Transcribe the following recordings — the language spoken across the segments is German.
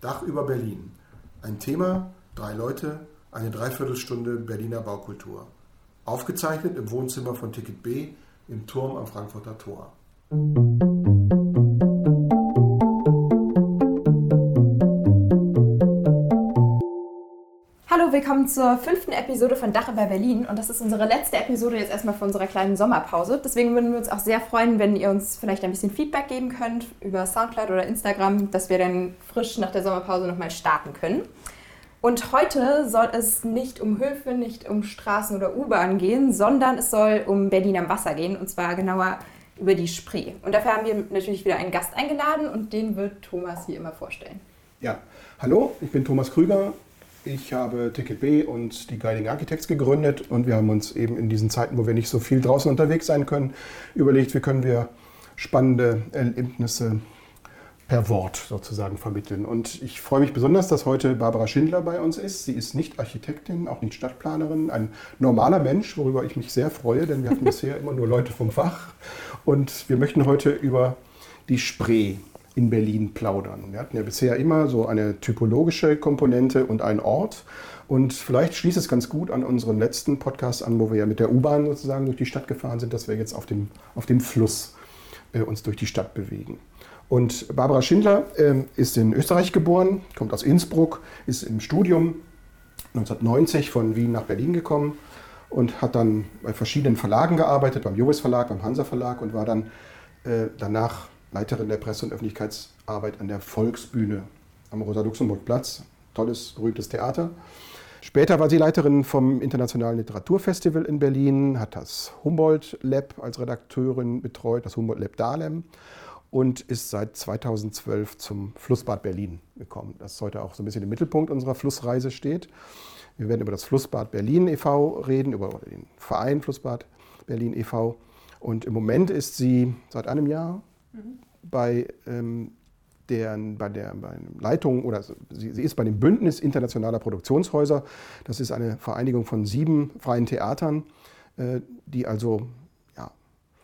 Dach über Berlin. Ein Thema, drei Leute, eine Dreiviertelstunde Berliner Baukultur. Aufgezeichnet im Wohnzimmer von Ticket B im Turm am Frankfurter Tor. Willkommen zur fünften Episode von Dache bei Berlin. Und das ist unsere letzte Episode jetzt erstmal von unserer kleinen Sommerpause. Deswegen würden wir uns auch sehr freuen, wenn ihr uns vielleicht ein bisschen Feedback geben könnt über Soundcloud oder Instagram, dass wir dann frisch nach der Sommerpause nochmal starten können. Und heute soll es nicht um Höfe, nicht um Straßen oder U-Bahn gehen, sondern es soll um Berlin am Wasser gehen. Und zwar genauer über die Spree. Und dafür haben wir natürlich wieder einen Gast eingeladen und den wird Thomas hier immer vorstellen. Ja, hallo, ich bin Thomas Krüger, ich habe Ticket B und die Guiding Architects gegründet und wir haben uns eben in diesen Zeiten, wo wir nicht so viel draußen unterwegs sein können, überlegt, wie können wir spannende Erlebnisse per Wort sozusagen vermitteln. Und ich freue mich besonders, dass heute Barbara Schindler bei uns ist. Sie ist nicht Architektin, auch nicht Stadtplanerin, ein normaler Mensch, worüber ich mich sehr freue, denn wir hatten bisher immer nur Leute vom Fach. Und wir möchten heute über die Spree in Berlin plaudern. Wir hatten ja bisher immer so eine typologische Komponente und einen Ort. Und vielleicht schließt es ganz gut an unseren letzten Podcast an, wo wir ja mit der U-Bahn sozusagen durch die Stadt gefahren sind, dass wir jetzt auf dem, auf dem Fluss äh, uns durch die Stadt bewegen. Und Barbara Schindler äh, ist in Österreich geboren, kommt aus Innsbruck, ist im Studium 1990 von Wien nach Berlin gekommen und hat dann bei verschiedenen Verlagen gearbeitet, beim Jovis Verlag, beim Hansa Verlag und war dann äh, danach Leiterin der Presse- und Öffentlichkeitsarbeit an der Volksbühne am Rosa-Luxemburg-Platz. Tolles, berühmtes Theater. Später war sie Leiterin vom Internationalen Literaturfestival in Berlin, hat das Humboldt Lab als Redakteurin betreut, das Humboldt Lab Dahlem und ist seit 2012 zum Flussbad Berlin gekommen, das heute auch so ein bisschen im Mittelpunkt unserer Flussreise steht. Wir werden über das Flussbad Berlin e.V. reden, über den Verein Flussbad Berlin e.V. Und im Moment ist sie seit einem Jahr bei, ähm, deren, bei der bei Leitung oder sie, sie, ist bei dem Bündnis internationaler Produktionshäuser. Das ist eine Vereinigung von sieben freien Theatern, äh, die also ja.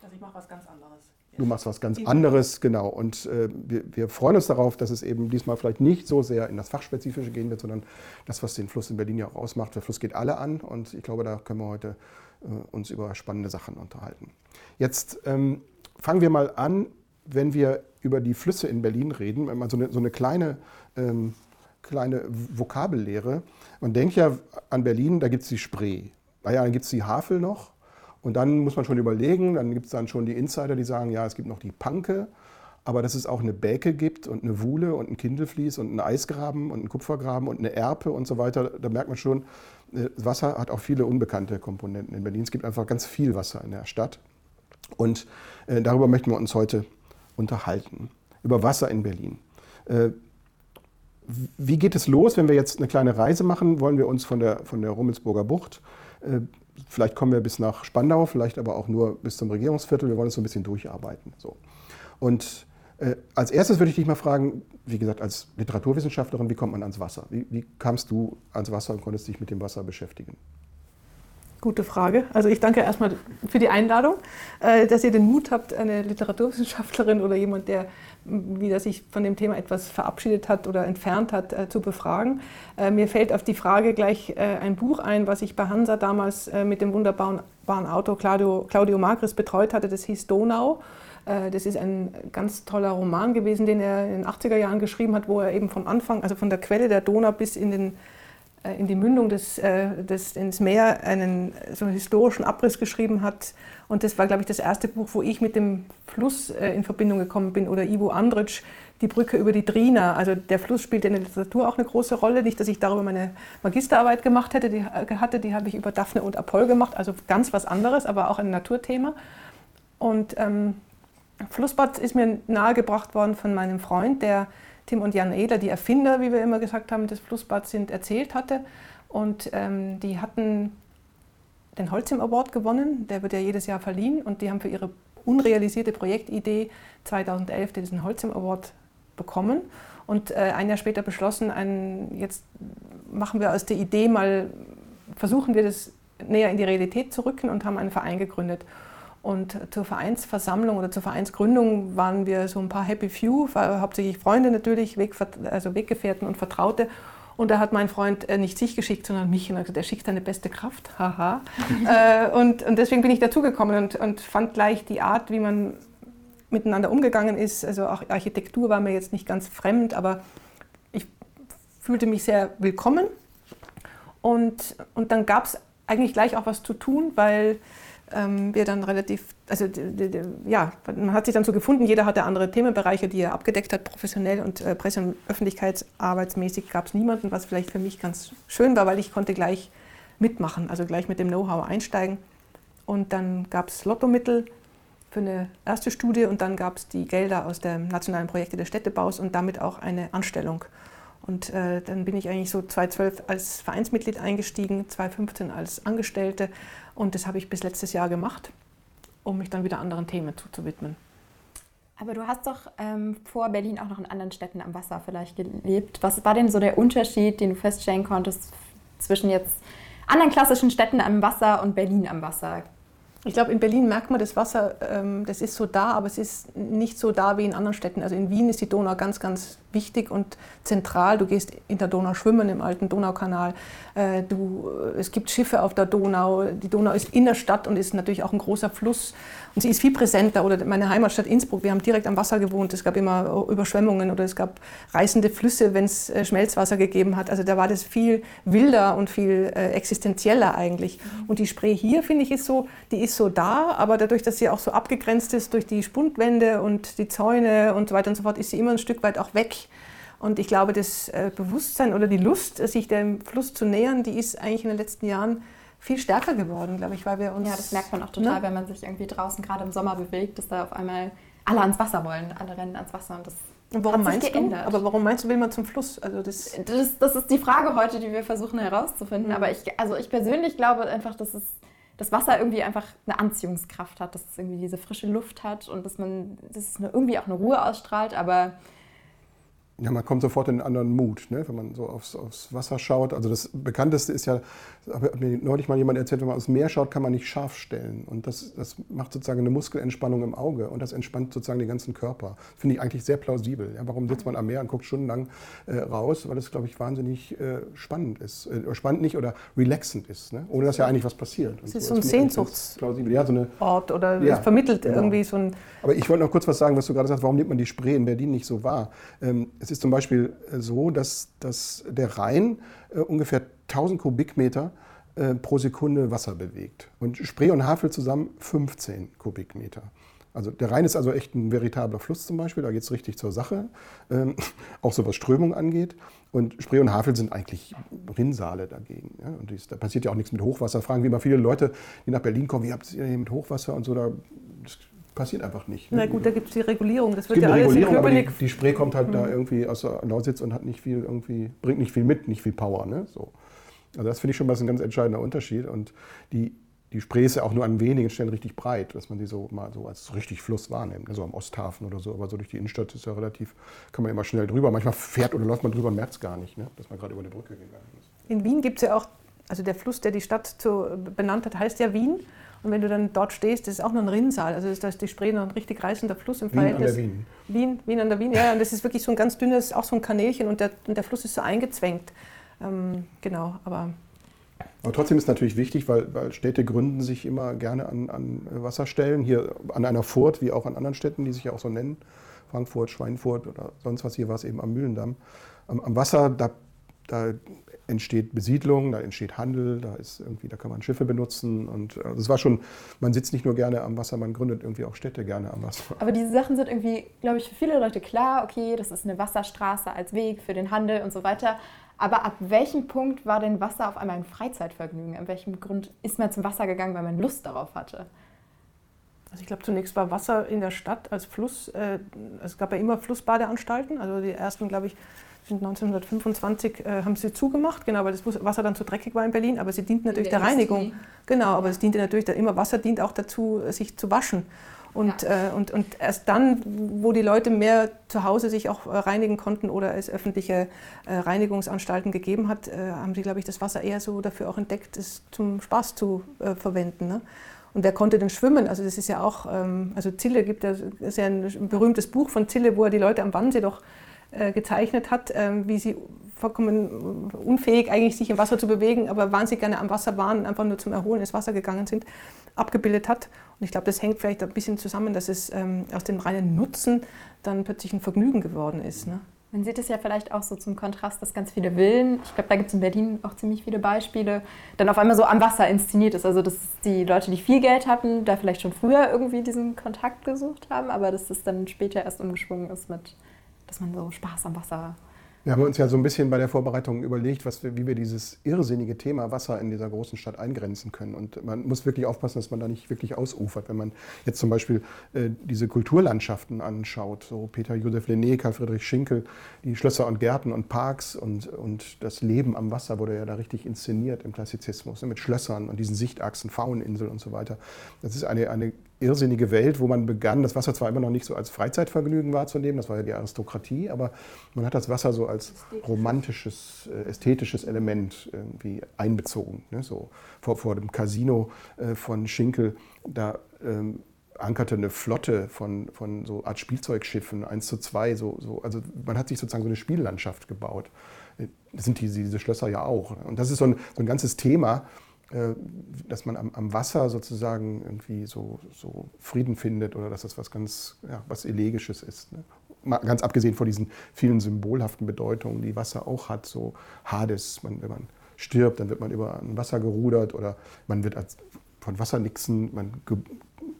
Also ich mache was ganz anderes. Du machst was ganz anderes, genau. Und äh, wir, wir, freuen uns darauf, dass es eben diesmal vielleicht nicht so sehr in das Fachspezifische gehen wird, sondern das, was den Fluss in Berlin ja auch ausmacht. Der Fluss geht alle an und ich glaube, da können wir heute äh, uns über spannende Sachen unterhalten. Jetzt ähm, fangen wir mal an wenn wir über die Flüsse in Berlin reden, wenn man so eine, so eine kleine, ähm, kleine Vokabellehre, man denkt ja an Berlin, da gibt es die Spree. Naja, dann gibt es die Havel noch. Und dann muss man schon überlegen, dann gibt es dann schon die Insider, die sagen, ja, es gibt noch die Panke, aber dass es auch eine Bäke gibt und eine Wuhle und ein Kindelflies und einen Eisgraben und einen Kupfergraben und eine Erpe und so weiter, da merkt man schon, äh, Wasser hat auch viele unbekannte Komponenten in Berlin. Es gibt einfach ganz viel Wasser in der Stadt. Und äh, darüber möchten wir uns heute unterhalten. Über Wasser in Berlin. Äh, wie geht es los, wenn wir jetzt eine kleine Reise machen? Wollen wir uns von der, von der Rummelsburger Bucht, äh, vielleicht kommen wir bis nach Spandau, vielleicht aber auch nur bis zum Regierungsviertel. Wir wollen uns so ein bisschen durcharbeiten. So. Und äh, als erstes würde ich dich mal fragen, wie gesagt, als Literaturwissenschaftlerin, wie kommt man ans Wasser? Wie, wie kamst du ans Wasser und konntest dich mit dem Wasser beschäftigen? Gute Frage. Also ich danke erstmal für die Einladung, äh, dass ihr den Mut habt, eine Literaturwissenschaftlerin oder jemand, der wieder sich von dem Thema etwas verabschiedet hat oder entfernt hat, äh, zu befragen. Äh, mir fällt auf die Frage gleich ein Buch ein, was ich bei Hansa damals mit dem wunderbaren Autor Claudio, Claudio Magris betreut hatte. Das hieß Donau. Das ist ein ganz toller Roman gewesen, den er in den 80er Jahren geschrieben hat, wo er eben vom Anfang, also von der Quelle der Donau bis in den in die Mündung des, äh, des, ins Meer einen so einen historischen Abriss geschrieben hat. Und das war, glaube ich, das erste Buch, wo ich mit dem Fluss äh, in Verbindung gekommen bin. Oder Ivo Andrić, Die Brücke über die Drina. Also der Fluss spielt in der Literatur auch eine große Rolle. Nicht, dass ich darüber meine Magisterarbeit gemacht hätte, die, hatte, die habe ich über Daphne und Apoll gemacht. Also ganz was anderes, aber auch ein Naturthema. Und ähm, Flussbad ist mir nahegebracht worden von meinem Freund, der Tim und Jan Eder, die Erfinder, wie wir immer gesagt haben, des Flussbads sind, erzählt hatte. Und ähm, die hatten den Holzim Award gewonnen, der wird ja jedes Jahr verliehen und die haben für ihre unrealisierte Projektidee 2011 diesen Holzim Award bekommen und äh, ein Jahr später beschlossen, ein, jetzt machen wir aus der Idee mal, versuchen wir das näher in die Realität zu rücken und haben einen Verein gegründet. Und zur Vereinsversammlung oder zur Vereinsgründung waren wir so ein paar Happy Few, hauptsächlich Freunde natürlich, also Weggefährten und Vertraute. Und da hat mein Freund äh, nicht sich geschickt, sondern mich. Und hat gesagt, er schickt seine beste Kraft. Haha. äh, und, und deswegen bin ich dazugekommen und, und fand gleich die Art, wie man miteinander umgegangen ist. Also auch Architektur war mir jetzt nicht ganz fremd, aber ich fühlte mich sehr willkommen. Und, und dann gab es eigentlich gleich auch was zu tun, weil ähm, wir dann relativ, also ja, man hat sich dann so gefunden, jeder hatte andere Themenbereiche, die er abgedeckt hat, professionell und äh, Presse- und Öffentlichkeitsarbeitsmäßig gab es niemanden, was vielleicht für mich ganz schön war, weil ich konnte gleich mitmachen, also gleich mit dem Know-how einsteigen. Und dann gab es Lottomittel für eine erste Studie und dann gab es die Gelder aus dem Nationalen Projekte des Städtebaus und damit auch eine Anstellung. Und äh, dann bin ich eigentlich so 2012 als Vereinsmitglied eingestiegen, 2015 als Angestellte und das habe ich bis letztes Jahr gemacht, um mich dann wieder anderen Themen zuzuwidmen. Aber du hast doch ähm, vor Berlin auch noch in anderen Städten am Wasser vielleicht gelebt. Was war denn so der Unterschied, den du feststellen konntest zwischen jetzt anderen klassischen Städten am Wasser und Berlin am Wasser? Ich glaube, in Berlin merkt man, das Wasser, ähm, das ist so da, aber es ist nicht so da wie in anderen Städten. Also in Wien ist die Donau ganz, ganz wichtig und zentral. Du gehst in der Donau schwimmen, im alten Donaukanal. Äh, du, es gibt Schiffe auf der Donau. Die Donau ist in der Stadt und ist natürlich auch ein großer Fluss. Und sie ist viel präsenter. Oder meine Heimatstadt Innsbruck, wir haben direkt am Wasser gewohnt. Es gab immer Überschwemmungen oder es gab reißende Flüsse, wenn es äh, Schmelzwasser gegeben hat. Also da war das viel wilder und viel äh, existenzieller eigentlich. Und die Spree hier, finde ich, ist so, die ist so da, aber dadurch, dass sie auch so abgegrenzt ist durch die Spundwände und die Zäune und so weiter und so fort, ist sie immer ein Stück weit auch weg. Und ich glaube, das äh, Bewusstsein oder die Lust, sich dem Fluss zu nähern, die ist eigentlich in den letzten Jahren viel stärker geworden, glaube ich, weil wir uns. Ja, das merkt man auch total, ne? wenn man sich irgendwie draußen gerade im Sommer bewegt, dass da auf einmal alle ans Wasser wollen, alle rennen ans Wasser und das und warum meinst geändert. du? Aber warum meinst du, will man zum Fluss? Also das, das, das ist die Frage heute, die wir versuchen herauszufinden. Mhm. Aber ich, also ich persönlich glaube einfach, dass es das Wasser irgendwie einfach eine Anziehungskraft hat, dass es irgendwie diese frische Luft hat und dass man, dass es irgendwie auch eine Ruhe ausstrahlt. Aber ja, man kommt sofort in einen anderen Mut, ne? wenn man so aufs, aufs Wasser schaut. Also das Bekannteste ist ja, hat mir neulich mal jemand erzählt, wenn man aufs Meer schaut, kann man nicht scharf stellen. Und das, das macht sozusagen eine Muskelentspannung im Auge und das entspannt sozusagen den ganzen Körper. Finde ich eigentlich sehr plausibel. Ja, warum sitzt man am Meer und guckt stundenlang äh, raus? Weil das, glaube ich, wahnsinnig äh, spannend ist. Äh, spannend nicht oder relaxend ist, ne? ohne dass ja eigentlich was passiert. Es ist so, ein Sehnsuchtsort ja, so oder ja, vermittelt genau. irgendwie so ein... Aber ich wollte noch kurz was sagen, was du gerade sagst, warum nimmt man die Spree in Berlin nicht so wahr? Ähm, es ist zum Beispiel äh, so, dass, dass der Rhein äh, ungefähr 1000 Kubikmeter äh, pro Sekunde Wasser bewegt. Und Spree und Havel zusammen 15 Kubikmeter. Also der Rhein ist also echt ein veritabler Fluss zum Beispiel, da geht es richtig zur Sache, ähm, auch so was Strömung angeht. Und Spree und Havel sind eigentlich Rinnsale dagegen. Ja? Und dies, da passiert ja auch nichts mit Hochwasser. Fragen wie immer viele Leute, die nach Berlin kommen, wie habt ihr mit Hochwasser und so, da passiert einfach nicht. Ne? Na gut, da gibt es die Regulierung. Das wird ja alles Regulierung, aber die, die Spree kommt halt mhm. da irgendwie aus der Lausitz und hat nicht viel irgendwie, bringt nicht viel mit, nicht viel Power. Ne? So. Also das finde ich schon mal ein ganz entscheidender Unterschied. Und die, die Spree ist ja auch nur an wenigen Stellen richtig breit, dass man sie so mal so als richtig Fluss wahrnimmt. Ne? So am Osthafen oder so. Aber so durch die Innenstadt ist ja relativ, kann man immer schnell drüber. Manchmal fährt oder läuft man drüber und merkt es gar nicht, ne? dass man gerade über die Brücke gegangen ist. In Wien gibt es ja auch, also der Fluss, der die Stadt zu, benannt hat, heißt ja Wien. Und wenn du dann dort stehst, das ist auch noch ein Rinnsal. Also da ist die Spree noch ein richtig reißender Fluss im Wien An der Wien. Wien, Wien an der Wien, ja. Und das ist wirklich so ein ganz dünnes, auch so ein Kanälchen und der, und der Fluss ist so eingezwängt. Ähm, genau, aber. Aber trotzdem ist natürlich wichtig, weil, weil Städte gründen sich immer gerne an, an Wasserstellen, hier an einer Furt wie auch an anderen Städten, die sich ja auch so nennen. Frankfurt, Schweinfurt oder sonst was, hier war es eben am Mühlendamm. Am, am Wasser, da, da entsteht Besiedlung, da entsteht Handel, da ist irgendwie, da kann man Schiffe benutzen und also es war schon, man sitzt nicht nur gerne am Wasser, man gründet irgendwie auch Städte gerne am Wasser. Aber diese Sachen sind irgendwie, glaube ich, für viele Leute klar, okay, das ist eine Wasserstraße als Weg für den Handel und so weiter. Aber ab welchem Punkt war denn Wasser auf einmal ein Freizeitvergnügen? An welchem Grund ist man zum Wasser gegangen, weil man Lust darauf hatte? Also ich glaube, zunächst war Wasser in der Stadt als Fluss. Äh, es gab ja immer Flussbadeanstalten. Also die ersten, glaube ich, 1925 äh, haben sie zugemacht, genau, weil das Wasser dann zu dreckig war in Berlin, aber sie dienten natürlich der, der Reinigung. Genau, aber es diente natürlich, immer Wasser dient auch dazu, sich zu waschen. Und, ja. äh, und, und erst dann, wo die Leute mehr zu Hause sich auch äh, reinigen konnten oder es öffentliche äh, Reinigungsanstalten gegeben hat, äh, haben sie, glaube ich, das Wasser eher so dafür auch entdeckt, es zum Spaß zu äh, verwenden. Ne? Und wer konnte denn schwimmen? Also das ist ja auch, ähm, also Zille gibt ja, ist ja ein berühmtes Buch von Zille, wo er die Leute am Wannsee doch äh, gezeichnet hat, ähm, wie sie vollkommen unfähig eigentlich sich im Wasser zu bewegen, aber wahnsinnig gerne am Wasser waren und einfach nur zum Erholen ins Wasser gegangen sind, abgebildet hat. Und ich glaube, das hängt vielleicht ein bisschen zusammen, dass es ähm, aus dem reinen Nutzen dann plötzlich ein Vergnügen geworden ist. Ne? Man sieht es ja vielleicht auch so zum Kontrast, dass ganz viele Villen, ich glaube, da gibt es in Berlin auch ziemlich viele Beispiele, dann auf einmal so am Wasser inszeniert ist. Also, dass die Leute, die viel Geld hatten, da vielleicht schon früher irgendwie diesen Kontakt gesucht haben, aber dass das dann später erst umgeschwungen ist mit, dass man so Spaß am Wasser wir haben uns ja so ein bisschen bei der Vorbereitung überlegt, was wir, wie wir dieses irrsinnige Thema Wasser in dieser großen Stadt eingrenzen können. Und man muss wirklich aufpassen, dass man da nicht wirklich ausufert. Wenn man jetzt zum Beispiel äh, diese Kulturlandschaften anschaut, so Peter Josef Lené, Karl Friedrich Schinkel, die Schlösser und Gärten und Parks und, und das Leben am Wasser wurde ja da richtig inszeniert im Klassizismus, ne, mit Schlössern und diesen Sichtachsen, Fauninsel und so weiter. Das ist eine, eine irrsinnige Welt, wo man begann, das Wasser zwar immer noch nicht so als Freizeitvergnügen wahrzunehmen, das war ja die Aristokratie, aber man hat das Wasser so als romantisches, äh, ästhetisches Element irgendwie einbezogen. Ne? So vor, vor dem Casino äh, von Schinkel, da ähm, ankerte eine Flotte von, von so Art Spielzeugschiffen, 1 zu 2, so, so, also man hat sich sozusagen so eine Spiellandschaft gebaut. Das sind diese, diese Schlösser ja auch. Und das ist so ein, so ein ganzes Thema, äh, dass man am, am, Wasser sozusagen irgendwie so, so, Frieden findet oder dass das was ganz ja, was Elegisches ist. Ne? Ganz abgesehen von diesen vielen symbolhaften Bedeutungen, die Wasser auch hat, so Hades, man, wenn man stirbt, dann wird man über ein Wasser gerudert oder man wird als, von Wassernixen, man ge,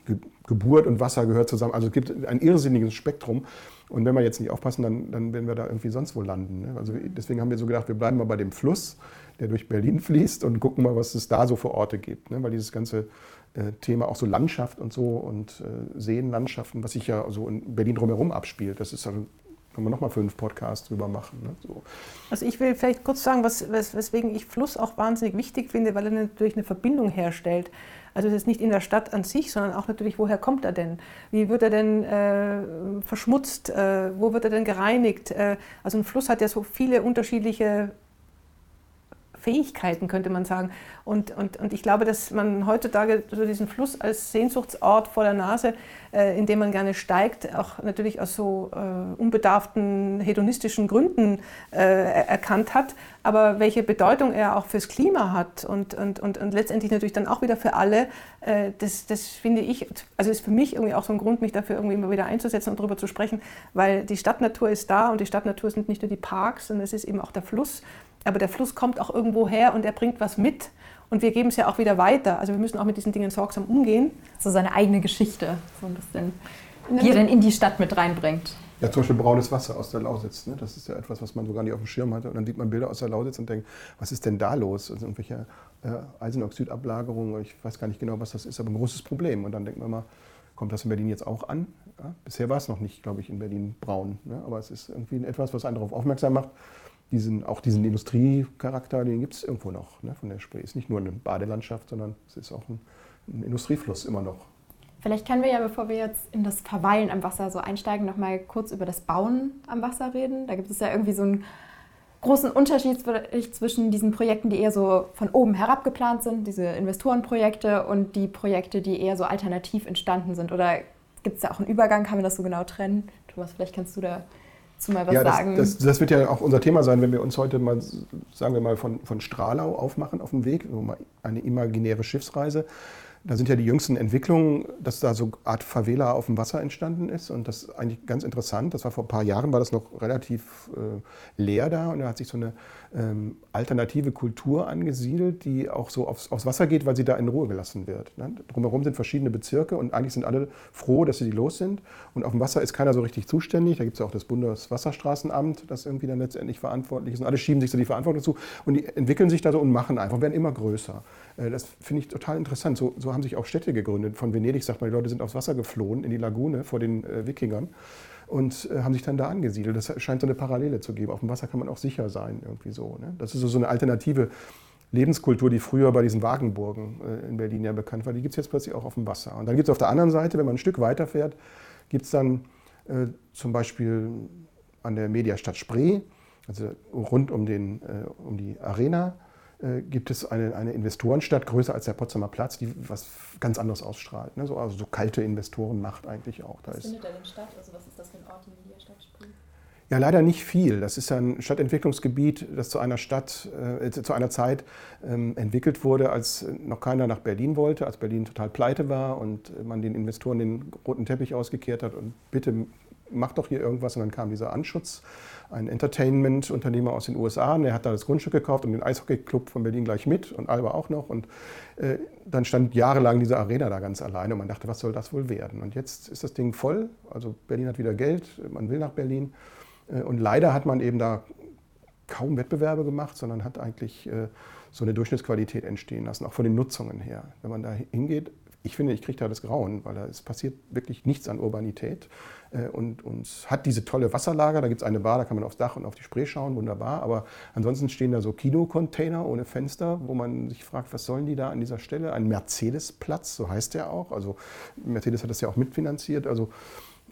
ge, Geburt und Wasser gehört zusammen. Also es gibt ein irrsinniges Spektrum. Und wenn wir jetzt nicht aufpassen, dann, dann werden wir da irgendwie sonst wo landen. Ne? Also deswegen haben wir so gedacht, wir bleiben mal bei dem Fluss der durch Berlin fließt und gucken mal, was es da so für Orte gibt. Ne? Weil dieses ganze äh, Thema auch so Landschaft und so und äh, Seenlandschaften, was sich ja so in Berlin drumherum abspielt, das ist also können wir nochmal fünf Podcasts drüber machen. Ne? So. Also ich will vielleicht kurz sagen, was, wes weswegen ich Fluss auch wahnsinnig wichtig finde, weil er natürlich eine Verbindung herstellt. Also es ist nicht in der Stadt an sich, sondern auch natürlich, woher kommt er denn? Wie wird er denn äh, verschmutzt? Äh, wo wird er denn gereinigt? Äh, also ein Fluss hat ja so viele unterschiedliche Fähigkeiten, könnte man sagen. Und, und, und ich glaube, dass man heutzutage so diesen Fluss als Sehnsuchtsort vor der Nase, äh, in dem man gerne steigt, auch natürlich aus so äh, unbedarften hedonistischen Gründen äh, erkannt hat, aber welche Bedeutung er auch fürs Klima hat und, und, und, und letztendlich natürlich dann auch wieder für alle, äh, das, das finde ich, also ist für mich irgendwie auch so ein Grund, mich dafür irgendwie immer wieder einzusetzen und darüber zu sprechen, weil die Stadtnatur ist da und die Stadtnatur sind nicht nur die Parks, sondern es ist eben auch der Fluss aber der Fluss kommt auch irgendwo her und er bringt was mit. Und wir geben es ja auch wieder weiter. Also wir müssen auch mit diesen Dingen sorgsam umgehen. So seine eigene Geschichte, so ein bisschen, die er dann in die Stadt mit reinbringt. Ja, zum Beispiel braunes Wasser aus der Lausitz. Ne? Das ist ja etwas, was man so gar nicht auf dem Schirm hatte. Und dann sieht man Bilder aus der Lausitz und denkt, was ist denn da los? Also irgendwelche äh, Eisenoxidablagerungen, ich weiß gar nicht genau, was das ist, aber ein großes Problem. Und dann denkt man mal, kommt das in Berlin jetzt auch an? Ja? Bisher war es noch nicht, glaube ich, in Berlin braun. Ne? Aber es ist irgendwie etwas, was einen darauf aufmerksam macht diesen, auch diesen Industriecharakter, den gibt es irgendwo noch ne, von der Spree. Es ist nicht nur eine Badelandschaft, sondern es ist auch ein, ein, Industriefluss immer noch. Vielleicht können wir ja, bevor wir jetzt in das Verweilen am Wasser so einsteigen, noch mal kurz über das Bauen am Wasser reden. Da gibt es ja irgendwie so einen großen Unterschied zwischen diesen Projekten, die eher so von oben herab geplant sind, diese Investorenprojekte, und die Projekte, die eher so alternativ entstanden sind. Oder gibt es da auch einen Übergang? Kann man das so genau trennen? Thomas, vielleicht kannst du da zu mal was ja, das, sagen. Das, das, wird ja auch unser Thema sein, wenn wir uns heute mal, sagen wir mal, von, von Stralau aufmachen auf dem Weg, eine imaginäre Schiffsreise. Da sind ja die jüngsten Entwicklungen, dass da so eine Art Favela auf dem Wasser entstanden ist. Und das ist eigentlich ganz interessant. Das war vor ein paar Jahren, war das noch relativ äh, leer da. Und da hat sich so eine ähm, alternative Kultur angesiedelt, die auch so aufs, aufs, Wasser geht, weil sie da in Ruhe gelassen wird. Ne? Drumherum sind verschiedene Bezirke und eigentlich sind alle froh, dass sie die los sind. Und auf dem Wasser ist keiner so richtig zuständig. Da gibt es ja auch das Bundeswasserstraßenamt, das irgendwie dann letztendlich verantwortlich ist. Und alle schieben sich so die Verantwortung zu. Und die entwickeln sich da so und machen einfach, werden immer größer. Äh, das finde ich total interessant. So, so, haben sich auch Städte gegründet. Von Venedig sagt man, die Leute sind aufs Wasser geflohen, in die Lagune vor den äh, Wikingern und äh, haben sich dann da angesiedelt. Das scheint so eine Parallele zu geben. Auf dem Wasser kann man auch sicher sein, irgendwie so. Ne? Das ist so eine alternative Lebenskultur, die früher bei diesen Wagenburgen äh, in Berlin ja bekannt war. Die gibt es jetzt plötzlich auch auf dem Wasser. Und dann gibt es auf der anderen Seite, wenn man ein Stück weiter fährt, gibt es dann äh, zum Beispiel an der Mediastadt Spree, also rund um, den, äh, um die Arena, äh, gibt es eine, eine Investorenstadt, größer als der Potsdamer Platz, die was ganz anderes ausstrahlt. Ne? So, also so kalte Investorenmacht eigentlich auch. Da was findet da denn statt? Also was ist das für ein Ort, in dem die Stadt spielt? Ja, leider nicht viel. Das ist ein Stadtentwicklungsgebiet, das zu einer Stadt, äh, zu einer Zeit ähm, entwickelt wurde, als noch keiner nach Berlin wollte, als Berlin total pleite war und man den Investoren den roten Teppich ausgekehrt hat und bitte mach doch hier irgendwas. Und dann kam dieser Anschutz, ein Entertainment-Unternehmer aus den USA, und der hat da das Grundstück gekauft und den Eishockey-Club von Berlin gleich mit und Alba auch noch. Und äh, dann stand jahrelang diese Arena da ganz alleine und man dachte, was soll das wohl werden? Und jetzt ist das Ding voll. Also Berlin hat wieder Geld, man will nach Berlin. Äh, und leider hat man eben da kaum Wettbewerbe gemacht, sondern hat eigentlich äh, so eine Durchschnittsqualität entstehen lassen, auch von den Nutzungen her. Wenn man da hingeht, ich finde, ich kriege da das Grauen, weil es passiert wirklich nichts an Urbanität. Äh, und, und hat diese tolle Wasserlager, da gibt es eine Bar, da kann man aufs Dach und auf die Spree schauen, wunderbar. Aber ansonsten stehen da so Kinocontainer ohne Fenster, wo man sich fragt, was sollen die da an dieser Stelle? Ein Mercedes-Platz, so heißt der auch. Also Mercedes hat das ja auch mitfinanziert. Also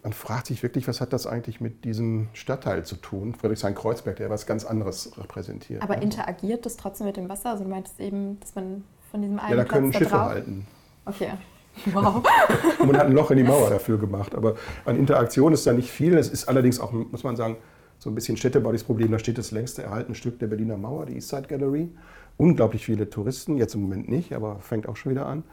man fragt sich wirklich, was hat das eigentlich mit diesem Stadtteil zu tun? Friedrichshain-Kreuzberg, der was ganz anderes repräsentiert. Aber interagiert das trotzdem mit dem Wasser? Also du meintest eben, dass man von diesem einen Ja, da Platz können da Schiffe halten. Okay. Wow. Und man hat ein Loch in die Mauer dafür gemacht. Aber an Interaktion ist da nicht viel. Es ist allerdings auch, muss man sagen, so ein bisschen städtebauliches Problem. Da steht das längste erhaltene Stück der Berliner Mauer, die Eastside Gallery. Unglaublich viele Touristen, jetzt im Moment nicht, aber fängt auch schon wieder an.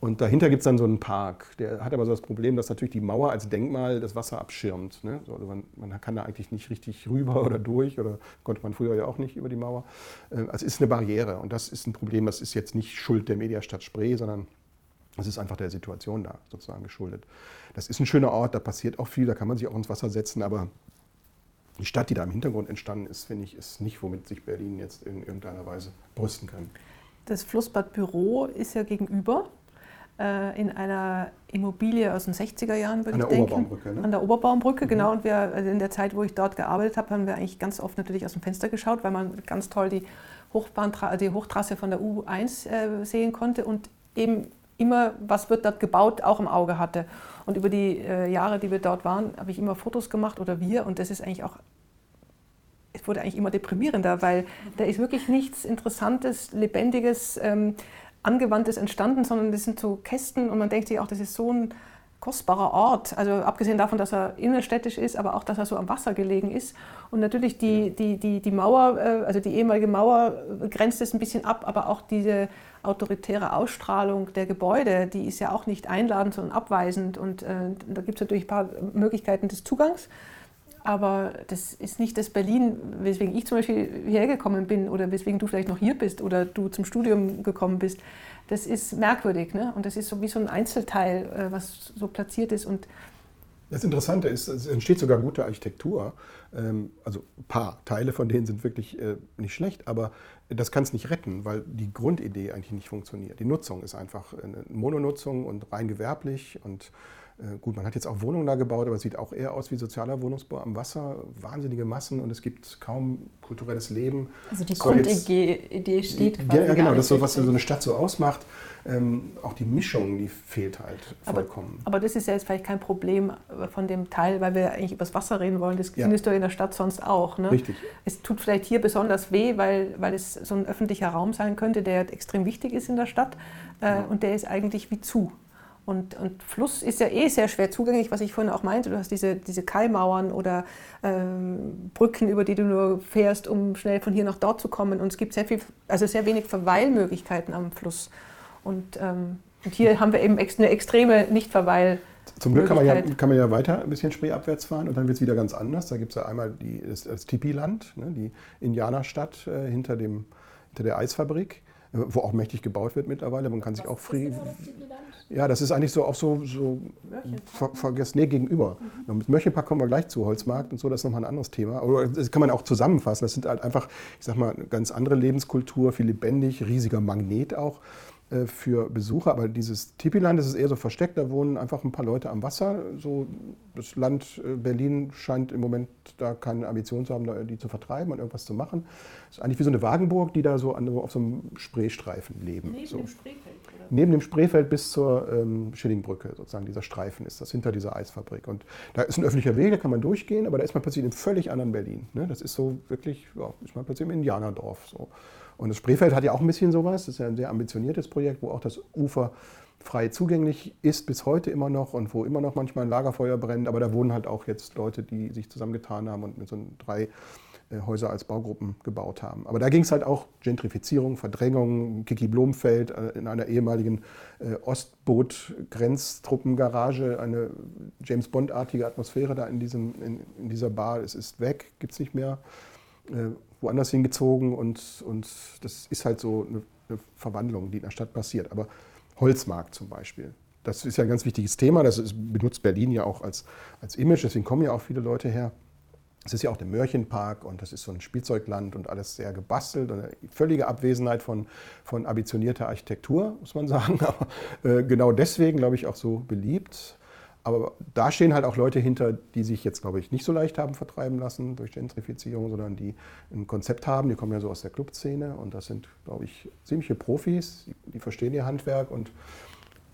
Und dahinter gibt es dann so einen Park. Der hat aber so das Problem, dass natürlich die Mauer als Denkmal das Wasser abschirmt. Ne? Also man, man, kann da eigentlich nicht richtig rüber oder durch, oder konnte man früher ja auch nicht über die Mauer. Also es ist eine Barriere und das ist ein Problem, das ist jetzt nicht Schuld der Mediastadt Spree, sondern das ist einfach der Situation da sozusagen geschuldet. Das ist ein schöner Ort, da passiert auch viel, da kann man sich auch ins Wasser setzen, aber die Stadt, die da im Hintergrund entstanden ist, finde ich, ist nicht, womit sich Berlin jetzt in irgendeiner Weise brüsten kann. Das Flussbad Büro ist ja gegenüber äh, in einer Immobilie aus den 60er Jahren, würde An ich der denken. Oberbaumbrücke, ne? An der Oberbaumbrücke, Mhm. genau. Und wir, also in der Zeit, wo ich dort gearbeitet habe, haben wir eigentlich ganz oft natürlich aus dem Fenster geschaut, weil man ganz toll die, Hochbahntra die Hochtrasse von der U1 äh, sehen konnte und eben immer, was wird dort gebaut, auch im Auge hatte. Und über die äh, Jahre, die wir dort waren, habe ich immer Fotos gemacht oder wir. Und das ist eigentlich auch, es wurde eigentlich immer deprimierender, weil da ist wirklich nichts Interessantes, Lebendiges, ähm, Angewandtes entstanden, sondern das sind so Kästen und man denkt sich auch, das ist so ein kostbarer Ort. Also abgesehen davon, dass er innerstädtisch ist, aber auch, dass er so am Wasser gelegen ist. Und natürlich die, die, die, die Mauer, äh, also die ehemalige Mauer äh, grenzt es ein bisschen ab, aber auch diese autoritäre Ausstrahlung der Gebäude, die ist ja auch nicht einladend, sondern abweisend. Und äh, da gibt es natürlich ein paar Möglichkeiten des Zugangs. Aber das ist nicht das Berlin, weswegen ich zum Beispiel hierher gekommen bin oder weswegen du vielleicht noch hier bist oder du zum Studium gekommen bist. Das ist merkwürdig. Ne? Und das ist so wie so ein Einzelteil, äh, was so platziert ist. Und Das Interessante ist, es entsteht sogar gute Architektur. Ähm, Also ein paar Teile von denen sind wirklich äh, nicht schlecht, aber das kann es nicht retten, weil die Grundidee eigentlich nicht funktioniert. Die Nutzung ist einfach eine Mononutzung und rein gewerblich und Gut, man hat jetzt auch Wohnungen da gebaut, aber es sieht auch eher aus wie sozialer Wohnungsbau am Wasser. Wahnsinnige Massen und es gibt kaum kulturelles Leben. Also die Grundidee Idee steht quasi. Ja, ja, genau, das ist so, was so eine Stadt so ausmacht. Ähm, auch die Mischung, die fehlt halt Aber, vollkommen. aber das ist ja jetzt vielleicht kein Problem von dem Teil, weil wir eigentlich über das Wasser reden wollen. Das Ja. findest du in der Stadt sonst auch. Ne? Richtig. Es tut vielleicht hier besonders weh, weil, weil es so ein öffentlicher Raum sein könnte, der extrem wichtig ist in der Stadt. Äh, und der ist eigentlich wie zu. Und, und Fluss ist ja eh sehr schwer zugänglich, was ich vorhin auch meinte. Du hast diese, diese Kaimauern oder ähm, Brücken, über die du nur fährst, um schnell von hier nach dort zu kommen. Und es gibt sehr, viel, also sehr wenig Verweilmöglichkeiten am Fluss. Und, ähm, und hier haben wir eben eine extreme Nicht-Verweil. Zum Glück kann man, ja, kann man ja weiter ein bisschen spreeabwärts fahren und dann wird es wieder ganz anders. Da gibt es ja einmal die, das, das Tipi-Land, ne, die Indianerstadt äh, hinter, dem, hinter der Eisfabrik, wo auch mächtig gebaut wird mittlerweile. Man kann sich auch free. Ja, das ist eigentlich so auch so, so ver, vergessen, nee, gegenüber. Mhm. Mit Möchelpark kommen wir gleich zu, Holzmarkt und so, das ist nochmal ein anderes Thema. Aber das kann man auch zusammenfassen. Das sind halt einfach, ich sag mal, eine ganz andere Lebenskultur, viel lebendig, riesiger Magnet auch für Besucher. Aber dieses Tipiland, das ist eher so versteckt, da wohnen einfach ein paar Leute am Wasser. So, das Land äh, Berlin scheint im Moment da keine Ambition zu haben, die zu vertreiben und irgendwas zu machen. Das ist eigentlich wie so eine Wagenburg, die da so an, auf so einem Spreestreifen leben. so. Spreefeld, oder? Neben dem Spreefeld bis zur ähm, Schillingbrücke, sozusagen dieser Streifen ist das, hinter dieser Eisfabrik. Und da ist ein öffentlicher Weg, da kann man durchgehen, aber da ist man plötzlich in einem völlig anderen Berlin. Ne? Das ist so wirklich, ja, ist man plötzlich im Indianerdorf. So. Und das Spreefeld hat ja auch ein bisschen sowas. Das ist ja ein sehr ambitioniertes Projekt, wo auch das Ufer frei zugänglich ist bis heute immer noch und wo immer noch manchmal ein Lagerfeuer brennt. Aber da wohnen halt auch jetzt Leute, die sich zusammengetan haben und mit so drei äh, Häuser als Baugruppen gebaut haben. Aber da ging es halt auch Gentrifizierung, Verdrängung. Kiki Blomfeld äh, in einer ehemaligen äh, Ostboot-Grenztruppengarage, eine James Bond-artige Atmosphäre da in, diesem, in, in dieser Bar. Es ist weg, gibt es nicht mehr. Woanders hingezogen und, und das ist halt so eine, eine Verwandlung, die in der Stadt passiert. Aber Holzmarkt zum Beispiel. Das ist ja ein ganz wichtiges Thema. Das ist, benutzt Berlin ja auch als, als Image. Deswegen kommen ja auch viele Leute her. Es ist ja auch der Mörchenpark und das ist so ein Spielzeugland und alles sehr gebastelt und eine völlige Abwesenheit von, von ambitionierter Architektur, muss man sagen. Aber äh, genau deswegen, glaube ich, auch so beliebt. Aber da stehen halt auch Leute hinter, die sich jetzt, glaube ich, nicht so leicht haben vertreiben lassen durch Gentrifizierung, sondern die ein Konzept haben. Die kommen ja so aus der Clubszene und das sind, glaube ich, ziemliche Profis. Die, die verstehen ihr Handwerk und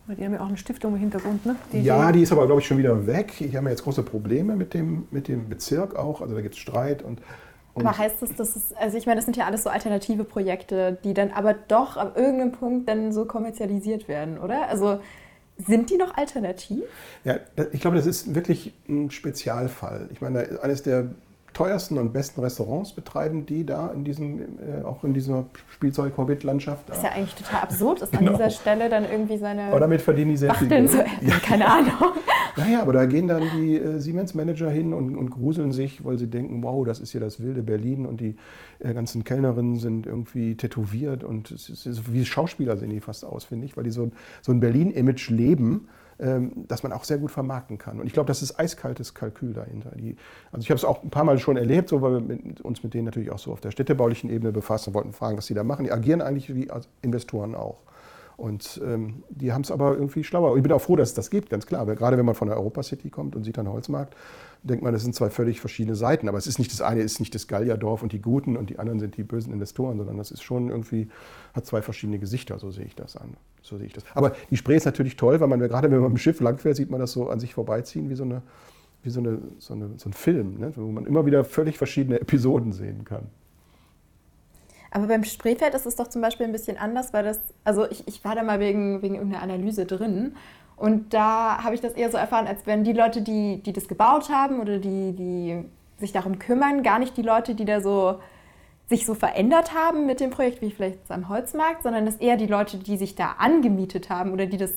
die haben ja auch eine Stiftung im Hintergrund, ne? Die ja, die ist aber, glaube ich, schon wieder weg. Die haben ja jetzt große Probleme mit dem, mit dem Bezirk auch. Also da gibt es Streit und, und aber heißt das, dass es, also ich meine, das sind ja alles so alternative Projekte, die dann aber doch ab irgendeinem Punkt dann so kommerzialisiert werden, oder? Also sind die noch alternativ? Ja, ich glaube, das ist wirklich ein Spezialfall. Ich meine, eines der teuersten und besten Restaurants betreiben die da in diesem, äh, auch in dieser Spielzeug-Hobbit-Landschaft. Das ist ja eigentlich total absurd, ist genau. an dieser Stelle dann irgendwie seine. Aber damit verdienen die sehr Bachteln viel. Geld. So, ja. Keine Ahnung. Naja, aber da gehen dann die äh, Siemens-Manager hin und, und, gruseln sich, weil sie denken, wow, das ist hier das wilde Berlin und die äh, ganzen Kellnerinnen sind irgendwie tätowiert und es ist, ist, wie Schauspieler sehen die fast aus, finde ich, weil die so, so ein Berlin-Image leben ähm, das man auch sehr gut vermarkten kann. Und ich glaube, das ist eiskaltes Kalkül dahinter. Die, also ich habe es auch ein paar Mal schon erlebt, so, weil wir mit, uns mit denen natürlich auch so auf der städtebaulichen Ebene befassen wollten, fragen, was sie da machen. Die agieren eigentlich wie Investoren auch. Und ähm, die haben es aber irgendwie schlauer. Ich bin auch froh, dass es das gibt, ganz klar. Weil gerade wenn man von der Europa City kommt und sieht dann Holzmarkt, denkt man, das sind zwei völlig verschiedene Seiten. Aber es ist nicht das eine ist nicht das Gallierdorf und die Guten und die anderen sind die bösen Investoren, sondern das ist schon irgendwie, hat zwei verschiedene Gesichter, so sehe ich das an. So sehe ich das. Aber die Spree ist natürlich toll, weil man, gerade wenn man mit dem Schiff langfährt, sieht man das so an sich vorbeiziehen wie so, eine, wie so, eine, so, eine, so ein Film, ne? wo man immer wieder völlig verschiedene Episoden sehen kann. Aber beim Spreefeld ist es doch zum Beispiel ein bisschen anders, weil das, also ich, ich war da mal wegen, wegen irgendeiner Analyse drin. Und da habe ich das eher so erfahren, als wenn die Leute, die, die das gebaut haben oder die, die sich darum kümmern, gar nicht die Leute, die da so sich so verändert haben mit dem Projekt, wie vielleicht am Holzmarkt, sondern dass eher die Leute, die sich da angemietet haben oder die das,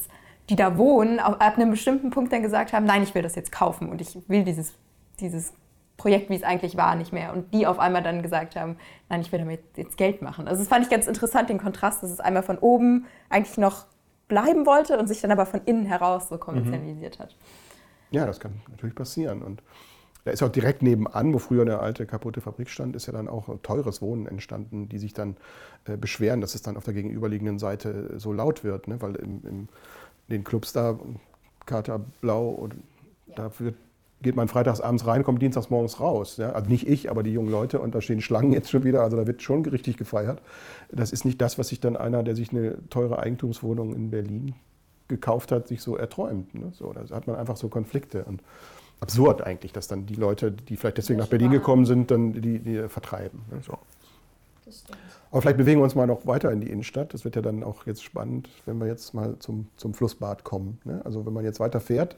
die da wohnen, ab einem bestimmten Punkt dann gesagt haben, nein, ich will das jetzt kaufen und ich will dieses, dieses Projekt, wie es eigentlich war, nicht mehr. Und die auf einmal dann gesagt haben, nein, ich will damit jetzt Geld machen. Also das fand ich ganz interessant, den Kontrast, dass es einmal von oben eigentlich noch bleiben wollte und sich dann aber von innen heraus so kommerzialisiert mhm. hat. Ja, das kann natürlich passieren. Und da ist auch direkt nebenan, wo früher eine alte kaputte Fabrik stand, ist ja dann auch teures Wohnen entstanden, die sich dann äh, beschweren, dass es dann auf der gegenüberliegenden Seite so laut wird. Ne? Weil in, in den Clubs da, Kater Blau, und ja. da wird geht man freitags abends rein, kommt dienstags morgens raus. Ja? Also nicht ich, aber die jungen Leute und da stehen Schlangen jetzt schon wieder. Also da wird schon richtig gefeiert. Das ist nicht das, was sich dann einer, der sich eine teure Eigentumswohnung in Berlin gekauft hat, sich so erträumt. Ne? So, da hat man einfach so Konflikte. Und absurd eigentlich, dass dann die Leute, die vielleicht deswegen nach Berlin gekommen sind, dann die, die vertreiben. Ne? So. Aber vielleicht bewegen wir uns mal noch weiter in die Innenstadt. Das wird ja dann auch jetzt spannend, wenn wir jetzt mal zum, zum Flussbad kommen. Ne? Also wenn man jetzt weiter fährt,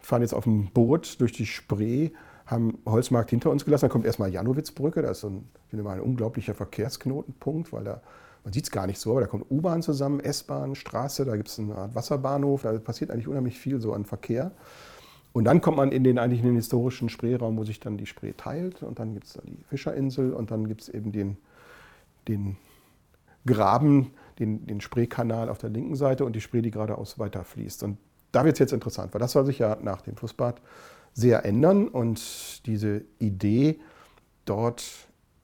fahren jetzt auf dem Boot durch die Spree, haben Holzmarkt hinter uns gelassen. Dann kommt erstmal Janowitzbrücke, da ist so ein, ich mal, ein unglaublicher Verkehrsknotenpunkt, weil da, man sieht es gar nicht so, aber da kommt U-Bahn zusammen, S-Bahn, Straße, da gibt es eine Art Wasserbahnhof, da passiert eigentlich unheimlich viel so an Verkehr. Und dann kommt man in den eigentlich in den historischen Spreeraum, wo sich dann die Spree teilt. Und dann gibt es da die Fischerinsel und dann gibt es eben den, den Graben, den, den Spreekanal auf der linken Seite und die Spree, die geradeaus weiterfließt. Und da wird es jetzt interessant, weil das soll sich ja nach dem Flussbad sehr ändern und diese Idee, dort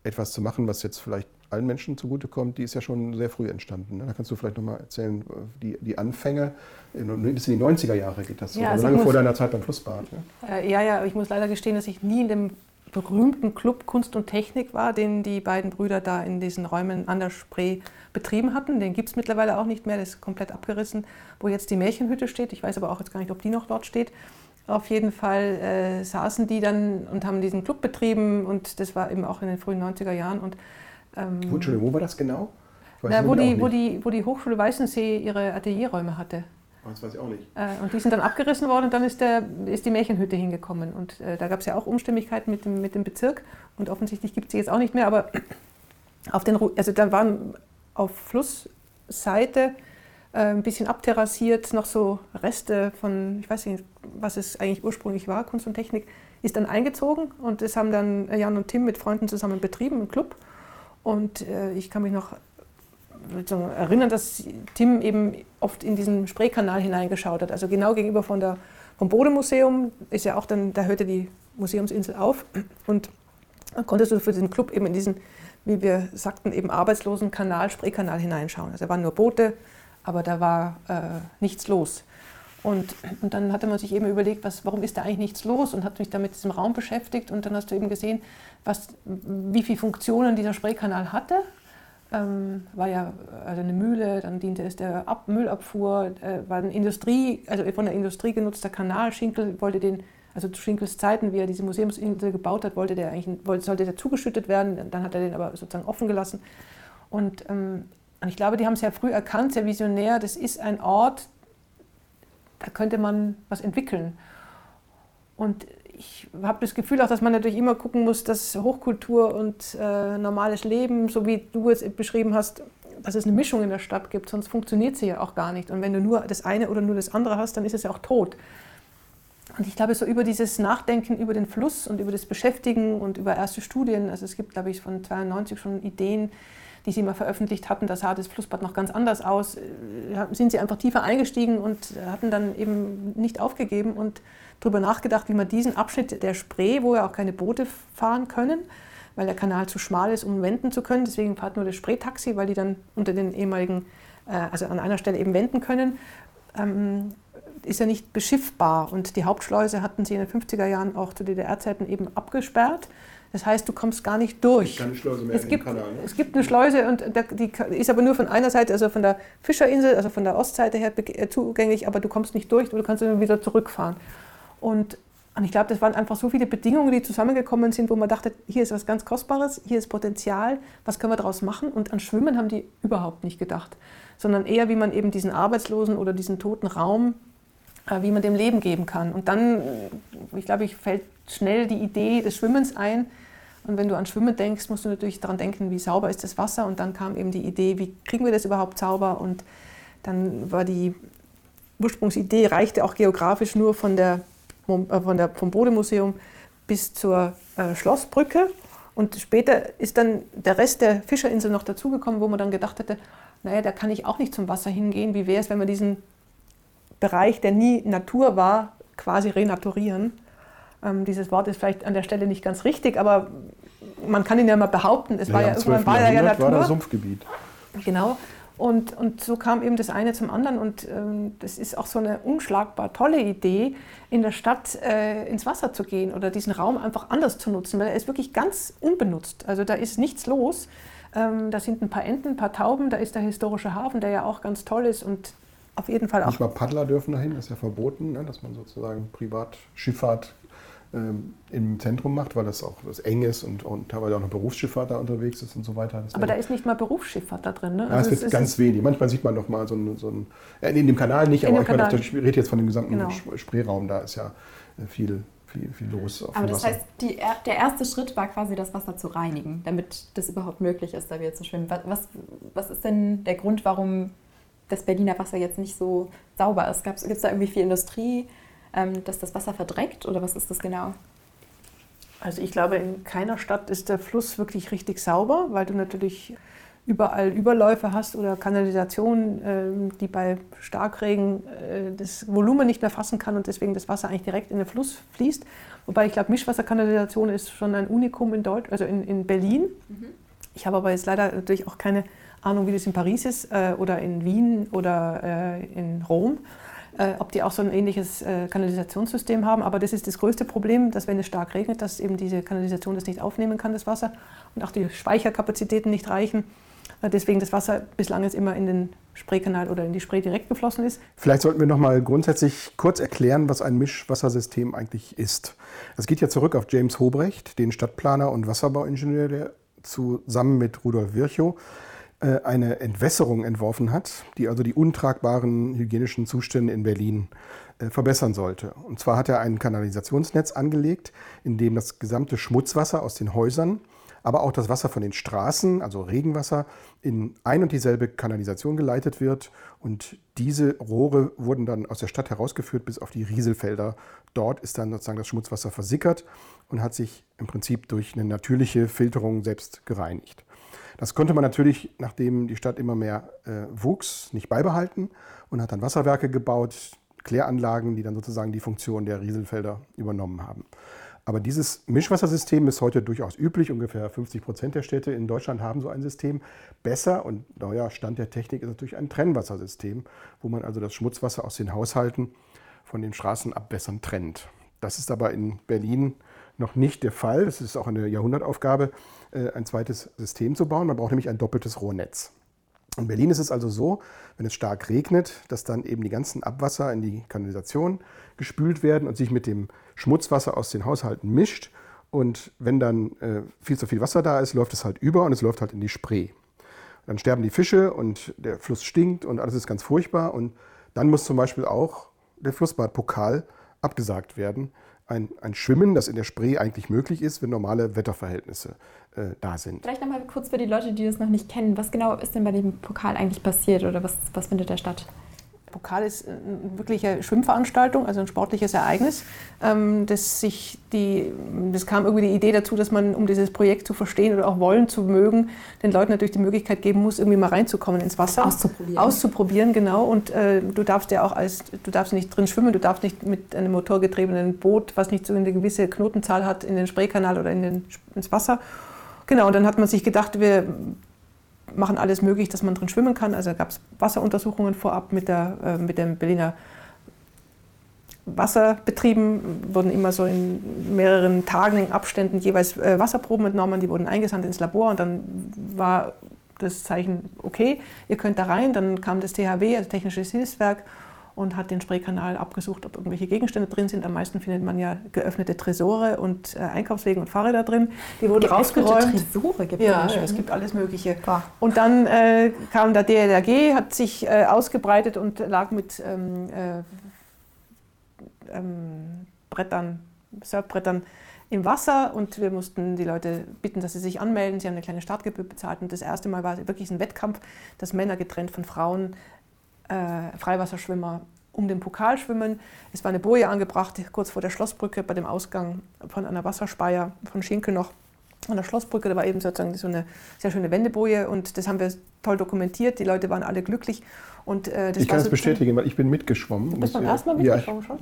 etwas zu machen, was jetzt vielleicht allen Menschen zugutekommt, die ist ja schon sehr früh entstanden. Ne? Da kannst du vielleicht nochmal erzählen, die, die Anfänge, bis in die 90er Jahre geht das so, ja, also lange vor deiner Zeit beim Flussbad. Ja? ja, ja, ich muss leider gestehen, dass ich nie in dem berühmten Club Kunst und Technik war, den die beiden Brüder da in diesen Räumen an der Spree betrieben hatten. Den gibt es mittlerweile auch nicht mehr, der ist komplett abgerissen, wo jetzt die Märchenhütte steht. Ich weiß aber auch jetzt gar nicht, ob die noch dort steht. Auf jeden Fall äh, saßen die dann und haben diesen Club betrieben und das war eben auch in den frühen 90er Jahren. Und Ähm, wo, Entschuldigung, wo war das genau? Na, wo, die, wo, die, wo die Hochschule Weißensee ihre Atelierräume hatte. Das weiß ich auch nicht. Äh, und die sind dann abgerissen worden und dann ist, der, ist die Märchenhütte hingekommen. Und äh, da gab es ja auch Umstimmigkeiten mit dem, mit dem Bezirk und offensichtlich gibt es sie jetzt auch nicht mehr. Aber auf den, also da waren auf Flussseite äh, ein bisschen abterrassiert noch so Reste von, ich weiß nicht, was es eigentlich ursprünglich war, Kunst und Technik, ist dann eingezogen und das haben dann Jan und Tim mit Freunden zusammen betrieben, im Club. Und äh, ich kann mich noch erinnern, dass Tim eben oft in diesen Spreekanal hineingeschaut hat. Also genau gegenüber von der, vom Bodemuseum ist ja auch dann, da hörte die Museumsinsel auf und dann konntest du für den Club eben in diesen, wie wir sagten, eben arbeitslosen Kanal, Spreekanal hineinschauen. Also da waren nur Boote, aber da war äh, nichts los. Und, und dann hatte man sich eben überlegt, was, warum ist da eigentlich nichts los und hat mich da mit diesem Raum beschäftigt und dann hast du eben gesehen, was, wie viele Funktionen dieser Spreekanal hatte ähm, war ja also eine Mühle, dann diente es der Ab Müllabfuhr, äh, war eine Industrie, also von der Industrie genutzter Kanal. Schinkel wollte den, also zu Schinkels Zeiten, wie er diese Museumsinsel gebaut hat, wollte der eigentlich, wollte, sollte der zugeschüttet werden, dann hat er den aber sozusagen offen gelassen. Und, ähm, und ich glaube, die haben sehr früh erkannt, sehr visionär, das ist ein Ort, da könnte man was entwickeln. Und ich habe das Gefühl auch, dass man natürlich immer gucken muss, dass Hochkultur und äh, normales Leben, so wie du es beschrieben hast, dass es eine Mischung in der Stadt gibt, sonst funktioniert sie ja auch gar nicht. Und wenn du nur das eine oder nur das andere hast, dann ist es ja auch tot. Und ich glaube, so über dieses Nachdenken über den Fluss und über das Beschäftigen und über erste Studien, also es gibt, glaube ich, von 92 schon Ideen, die sie mal veröffentlicht hatten, da sah das Flussbad noch ganz anders aus, äh, sind sie einfach tiefer eingestiegen und hatten dann eben nicht aufgegeben und darüber nachgedacht, wie man diesen Abschnitt der Spree, wo ja auch keine Boote fahren können, weil der Kanal zu schmal ist, um wenden zu können. Deswegen fährt nur das Spreetaxi, weil die dann unter den ehemaligen, äh, also an einer Stelle eben wenden können. Ähm, ist ja nicht beschiffbar und die Hauptschleuse hatten sie in den 50er Jahren auch zu DDR-Zeiten eben abgesperrt. Das heißt, du kommst gar nicht durch. Es gibt keine Schleuse mehr es gibt, Kanal, ne? es gibt eine Schleuse und die ist aber nur von einer Seite, also von der Fischerinsel, also von der Ostseite her äh, zugänglich, aber du kommst nicht durch, du kannst dann wieder zurückfahren. Und, und ich glaube, das waren einfach so viele Bedingungen, die zusammengekommen sind, wo man dachte, hier ist was ganz Kostbares, hier ist Potenzial, was können wir daraus machen? Und an Schwimmen haben die überhaupt nicht gedacht, sondern eher, wie man eben diesen Arbeitslosen oder diesen toten Raum, äh, wie man dem Leben geben kann. Und dann, ich glaube, ich fällt schnell die Idee des Schwimmens ein. Und wenn du an Schwimmen denkst, musst du natürlich daran denken, wie sauber ist das Wasser. Und dann kam eben die Idee, wie kriegen wir das überhaupt sauber? Und dann war die Ursprungsidee, reichte auch geografisch nur von der von der, vom Bodemuseum bis zur äh, Schlossbrücke. Und später ist dann der Rest der Fischerinsel noch dazugekommen, wo man dann gedacht hätte, naja, da kann ich auch nicht zum Wasser hingehen. Wie wäre es, wenn wir diesen Bereich, der nie Natur war, quasi renaturieren? Ähm, dieses Wort ist vielleicht an der Stelle nicht ganz richtig, aber man kann ihn ja mal behaupten. Es ja, war ja irgendwann war ja Natur. war das Sumpfgebiet. Genau. Und, und so kam eben das eine zum anderen. Und ähm, das ist auch so eine unschlagbar tolle Idee, in der Stadt äh, ins Wasser zu gehen oder diesen Raum einfach anders zu nutzen, weil er ist wirklich ganz unbenutzt. Also da ist nichts los. Ähm, da sind ein paar Enten, ein paar Tauben, da ist der historische Hafen, der ja auch ganz toll ist und auf jeden Fall auch. Nicht mal Paddler dürfen dahin, das ist ja verboten, ne, dass man sozusagen Privatschifffahrt im Zentrum macht, weil das auch das eng ist und, und teilweise auch noch Berufsschifffahrt da unterwegs ist und so weiter. Das Aber da ist nicht mal Berufsschifffahrt da drin, ne? Ja, also es wird ganz wenig. Manchmal sieht man noch mal so ein, so ein in dem Kanal nicht, aber ich, meine, ich rede jetzt von dem gesamten genau. Spreeraum, da ist ja äh, viel, viel, viel los. Auf Aber das Wasser. heißt, die, der erste Schritt war quasi das Wasser zu reinigen, damit das überhaupt möglich ist, da wieder zu schwimmen. Was, was ist denn der Grund, warum das Berliner Wasser jetzt nicht so sauber ist? Gibt es da irgendwie viel Industrie? Ähm, dass das Wasser verdreckt oder was ist das genau? Also ich glaube, in keiner Stadt ist der Fluss wirklich richtig sauber, weil du natürlich überall Überläufe hast oder Kanalisationen, ähm, die bei Starkregen äh, das Volumen nicht mehr fassen kann und deswegen das Wasser eigentlich direkt in den Fluss fließt. Wobei ich glaube, Mischwasserkanalisation ist schon ein Unikum in, Deutsch, also in, in Berlin. Mhm. Ich habe aber jetzt leider natürlich auch keine Ahnung, wie das in Paris ist äh, oder in Wien oder äh, in Rom äh, ob die auch so ein ähnliches äh, Kanalisationssystem haben. Aber das ist das größte Problem, dass wenn es stark regnet, dass eben diese Kanalisation das nicht aufnehmen kann, das Wasser, und auch die Speicherkapazitäten nicht reichen. Äh, deswegen das Wasser bislang jetzt immer in den Spreekanal oder in die Spree direkt geflossen ist. Vielleicht sollten wir noch mal grundsätzlich kurz erklären, was ein Mischwassersystem eigentlich ist. Es geht ja zurück auf James Hobrecht, den Stadtplaner und Wasserbauingenieur der zusammen mit Rudolf Virchow eine Entwässerung entworfen hat, die also die untragbaren hygienischen Zustände in Berlin äh, verbessern sollte. Und zwar hat er ein Kanalisationsnetz angelegt, in dem das gesamte Schmutzwasser aus den Häusern, aber auch das Wasser von den Straßen, also Regenwasser, in ein und dieselbe Kanalisation geleitet wird. Und diese Rohre wurden dann aus der Stadt herausgeführt bis auf die Rieselfelder. Dort ist dann sozusagen das Schmutzwasser versickert und hat sich im Prinzip durch eine natürliche Filterung selbst gereinigt. Das konnte man natürlich, nachdem die Stadt immer mehr äh, wuchs, nicht beibehalten und hat dann Wasserwerke gebaut, Kläranlagen, die dann sozusagen die Funktion der Rieselfelder übernommen haben. Aber dieses Mischwassersystem ist heute durchaus üblich. Ungefähr 50 Prozent der Städte in Deutschland haben so ein System. Besser und neuer Stand der Technik ist natürlich ein Trennwassersystem, wo man also das Schmutzwasser aus den Haushalten von den Straßenabwässern trennt. Das ist aber in Berlin noch nicht der Fall. Das ist auch eine Jahrhundertaufgabe, ein zweites System zu bauen. Man braucht nämlich ein doppeltes Rohrnetz. In Berlin ist es also so, wenn es stark regnet, dass dann eben die ganzen Abwasser in die Kanalisation gespült werden und sich mit dem Schmutzwasser aus den Haushalten mischt. Und wenn dann äh, viel zu viel Wasser da ist, läuft es halt über und es läuft halt in die Spree. Dann sterben die Fische und der Fluss stinkt und alles ist ganz furchtbar. Und dann muss zum Beispiel auch der Flussbadpokal abgesagt werden, ein, ein Schwimmen, das in der Spree eigentlich möglich ist, wenn normale Wetterverhältnisse äh, da sind. Vielleicht nochmal kurz für die Leute, die das noch nicht kennen. Was genau ist denn bei dem Pokal eigentlich passiert oder was, was findet da statt? Pokal ist eine wirkliche Schwimmveranstaltung, also ein sportliches Ereignis. Ähm, das, sich die, das kam irgendwie die Idee dazu, dass man, um dieses Projekt zu verstehen oder auch wollen zu mögen, den Leuten natürlich die Möglichkeit geben muss, irgendwie mal reinzukommen ins Wasser. Auszuprobieren. Auszuprobieren, genau. Und äh, du darfst ja auch als, du darfst nicht drin schwimmen, du darfst nicht mit einem motorgetriebenen Boot, was nicht so eine gewisse Knotenzahl hat, in den Spreekanal oder in den, ins Wasser. Genau, und dann hat man sich gedacht, wir machen alles möglich, dass man drin schwimmen kann. Also gab es Wasseruntersuchungen vorab mit, der, äh, mit dem Berliner Wasserbetrieben, wurden immer so in mehreren Tagen in Abständen jeweils äh, Wasserproben entnommen, die wurden eingesandt ins Labor und dann war das Zeichen, okay, ihr könnt da rein. Dann kam das THW, also Technisches Hilfswerk, und hat den Spreekanal abgesucht, ob irgendwelche Gegenstände drin sind. Am meisten findet man ja geöffnete Tresore und äh, Einkaufswegen und Fahrräder drin. Die wurden geöffnete rausgeräumt. Tresore gibt ja, ja, es gibt alles Mögliche. Boah. Und dann äh, kam der DLRG, hat sich äh, ausgebreitet und lag mit ähm, äh, ähm, Brettern, Surfbrettern im Wasser und wir mussten die Leute bitten, dass sie sich anmelden. Sie haben eine kleine Startgebühr bezahlt und das erste Mal war es wirklich ein Wettkampf, dass Männer getrennt von Frauen äh, Freiwasserschwimmer um den Pokal schwimmen. Es war eine Boje angebracht, kurz vor der Schlossbrücke bei dem Ausgang von einer Wasserspeier von Schinkel noch an der Schlossbrücke. Da war eben sozusagen so eine sehr schöne Wendeboje und das haben wir toll dokumentiert. Die Leute waren alle glücklich. Und, äh, ich kann es bestätigen, weil ich bin mitgeschwommen. Du bist beim ersten Mal mitgeschwommen ja, schon?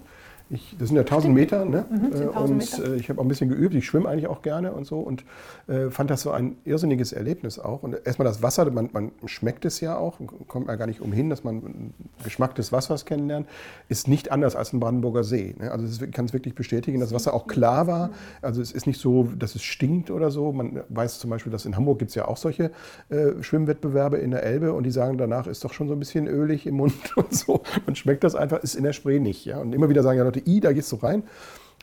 Ich, das sind ja 1000 Meter, ne? Mhm, 1000 und Meter. Äh, ich habe auch ein bisschen geübt. Ich schwimme eigentlich auch gerne und so und äh, fand das so ein irrsinniges Erlebnis auch. Und erstmal das Wasser, man, man schmeckt es ja auch, kommt ja gar nicht umhin, dass man den Geschmack des Wassers kennenlernt, ist nicht anders als ein Brandenburger See. Ne? Also ich kann es wirklich bestätigen, dass das Wasser auch klar war. Also es ist nicht so, dass es stinkt oder so. Man weiß zum Beispiel, dass in Hamburg gibt es ja auch solche äh, Schwimmwettbewerbe in der Elbe und die sagen, danach ist doch schon so ein bisschen ölig im Mund und so. Man schmeckt das einfach, ist in der Spree nicht. Ja? Und immer wieder sagen ja Leute, i, da gehst du rein.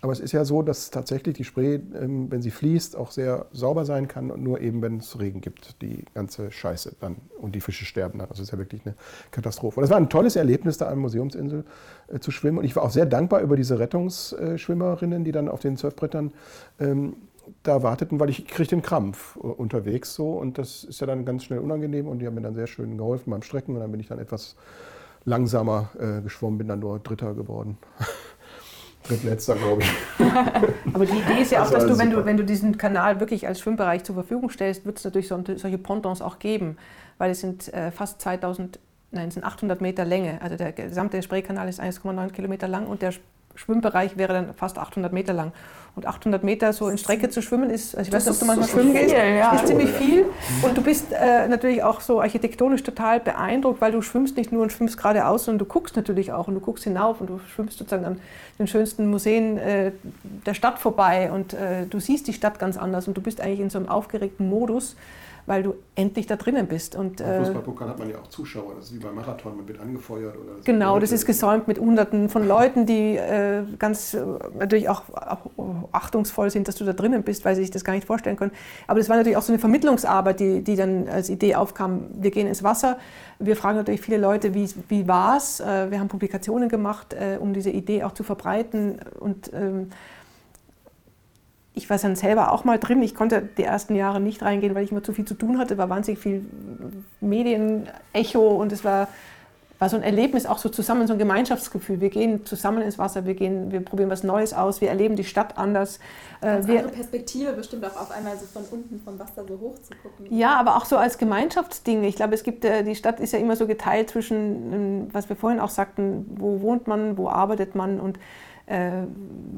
Aber es ist ja so, dass tatsächlich die Spree, ähm, wenn sie fließt, auch sehr sauber sein kann und nur eben, wenn es Regen gibt, die ganze Scheiße dann und die Fische sterben dann. Das ist ja wirklich eine Katastrophe. Und es war ein tolles Erlebnis, da an der Museumsinsel äh, zu schwimmen. Und ich war auch sehr dankbar über diese Rettungsschwimmerinnen, die dann auf den Surfbrettern ähm, da warteten, weil ich kriege den Krampf äh, unterwegs so und das ist ja dann ganz schnell unangenehm und die haben mir dann sehr schön geholfen beim Strecken und dann bin ich dann etwas langsamer äh, geschwommen, bin dann nur Dritter geworden. Drittletzter, glaube ich. Aber die Idee ist ja auch, dass du wenn, du, wenn du diesen Kanal wirklich als Schwimmbereich zur Verfügung stellst, wird es natürlich so, solche Pontons auch geben, weil es sind äh, fast 2000, nein, es sind 800 Meter Länge. Also der gesamte Spreekanal ist 1,9 Kilometer lang und der Schwimmbereich wäre dann fast 800 Meter lang. Und 800 Meter so in Strecke zu schwimmen ist, also ich weiß nicht, ob du manchmal schwimmen gehst, ja. ist ziemlich viel. Und du bist äh, natürlich auch so architektonisch total beeindruckt, weil du schwimmst nicht nur und schwimmst geradeaus, sondern du guckst natürlich auch und du guckst hinauf und du schwimmst sozusagen an den schönsten Museen äh, der Stadt vorbei und äh, du siehst die Stadt ganz anders und du bist eigentlich in so einem aufgeregten Modus weil du endlich da drinnen bist. Und, Im Fußballpokal hat man ja auch Zuschauer, das ist wie beim Marathon, man wird angefeuert. Oder das genau, das ist gesäumt mit Hunderten von Leuten, die äh, ganz äh, natürlich auch, auch, achtungsvoll sind, dass du da drinnen bist, weil sie sich das gar nicht vorstellen können. Aber das war natürlich auch so eine Vermittlungsarbeit, die, die dann als Idee aufkam. Wir gehen ins Wasser, wir fragen natürlich viele Leute, wie, wie war es. Äh, wir haben Publikationen gemacht, äh, um diese Idee auch zu verbreiten und ähm, ich war dann selber auch mal drin. Ich konnte die ersten Jahre nicht reingehen, weil ich immer zu viel zu tun hatte. war wahnsinnig viel Medienecho und es war, war so ein Erlebnis, auch so zusammen, so ein Gemeinschaftsgefühl. Wir gehen zusammen ins Wasser, wir, gehen, wir probieren was Neues aus, wir erleben die Stadt anders. Ganz wir, andere Perspektive bestimmt auch auf einmal so von unten vom Wasser so hoch zu gucken. Ja, aber auch so als Gemeinschaftsding. Ich glaube, es gibt, äh, die Stadt ist ja immer so geteilt zwischen, ähm, was wir vorhin auch sagten, wo wohnt man, wo arbeitet man und äh,